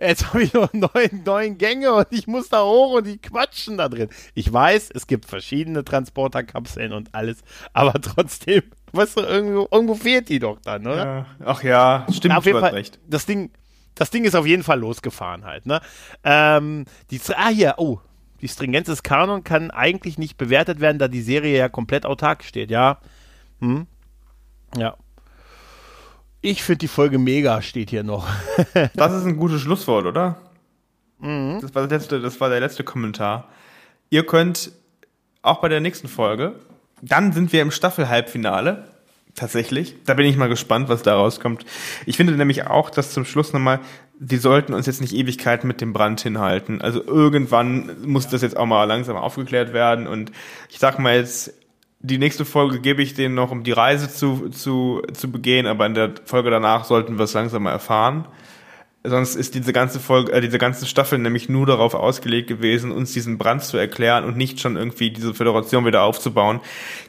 jetzt habe ich noch neun, neun Gänge und ich muss da hoch und die quatschen da drin. Ich weiß, es gibt verschiedene Transporterkapseln und alles, aber trotzdem, weißt du, irgendwo, irgendwo fehlt die doch dann, oder? Ja. Ach ja, stimmt, auf jeden Fall, recht. Das Ding, das Ding ist auf jeden Fall losgefahren halt, ne? Ähm, die, ah, hier, oh, die Stringenz des Kanon kann eigentlich nicht bewertet werden, da die Serie ja komplett autark steht, ja. Hm? Ja. Ich finde die Folge mega, steht hier noch. das ist ein gutes Schlusswort, oder? Mhm. Das, war letzte, das war der letzte Kommentar. Ihr könnt auch bei der nächsten Folge, dann sind wir im Staffel-Halbfinale. Tatsächlich. Da bin ich mal gespannt, was da rauskommt. Ich finde nämlich auch, dass zum Schluss nochmal, die sollten uns jetzt nicht Ewigkeiten mit dem Brand hinhalten. Also irgendwann muss das jetzt auch mal langsam aufgeklärt werden. Und ich sag mal jetzt, die nächste Folge gebe ich denen noch, um die Reise zu, zu, zu begehen, aber in der Folge danach sollten wir es langsam mal erfahren. Sonst ist diese ganze Folge, äh, diese ganze Staffel nämlich nur darauf ausgelegt gewesen, uns diesen Brand zu erklären und nicht schon irgendwie diese Föderation wieder aufzubauen.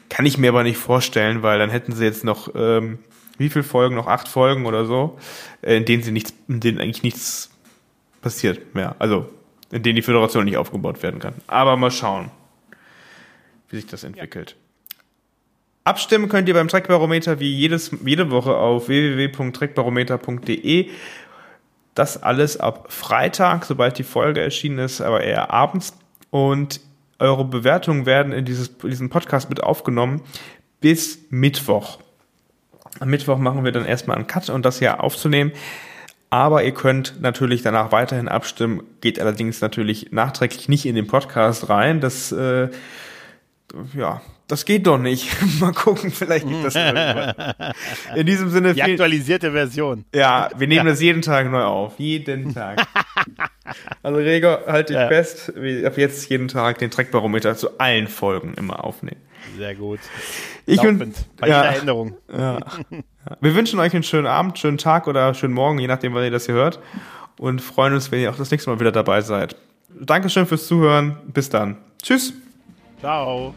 Kann ich mir aber nicht vorstellen, weil dann hätten sie jetzt noch ähm, wie viele Folgen, noch acht Folgen oder so, äh, in denen sie nichts, in denen eigentlich nichts passiert mehr. Also in denen die Föderation nicht aufgebaut werden kann. Aber mal schauen, wie sich das entwickelt. Ja. Abstimmen könnt ihr beim Trackbarometer wie jedes, jede Woche auf www.trackbarometer.de. Das alles ab Freitag, sobald die Folge erschienen ist, aber eher abends. Und eure Bewertungen werden in dieses, diesen Podcast mit aufgenommen bis Mittwoch. Am Mittwoch machen wir dann erstmal einen Cut und das hier aufzunehmen. Aber ihr könnt natürlich danach weiterhin abstimmen, geht allerdings natürlich nachträglich nicht in den Podcast rein. Das äh, ja, das geht doch nicht. Mal gucken, vielleicht gibt das irgendwann. In diesem Sinne. Die aktualisierte Version. Ja, wir nehmen ja. das jeden Tag neu auf. Jeden Tag. also Gregor, halt dich ja. fest. Ab jetzt jeden Tag den Trackbarometer zu allen Folgen immer aufnehmen. Sehr gut. Ich bin bei ja, jeder Änderung. Ja. Wir wünschen euch einen schönen Abend, schönen Tag oder schönen Morgen, je nachdem, wann ihr das hier hört. Und freuen uns, wenn ihr auch das nächste Mal wieder dabei seid. Dankeschön fürs Zuhören. Bis dann. Tschüss. Ciao.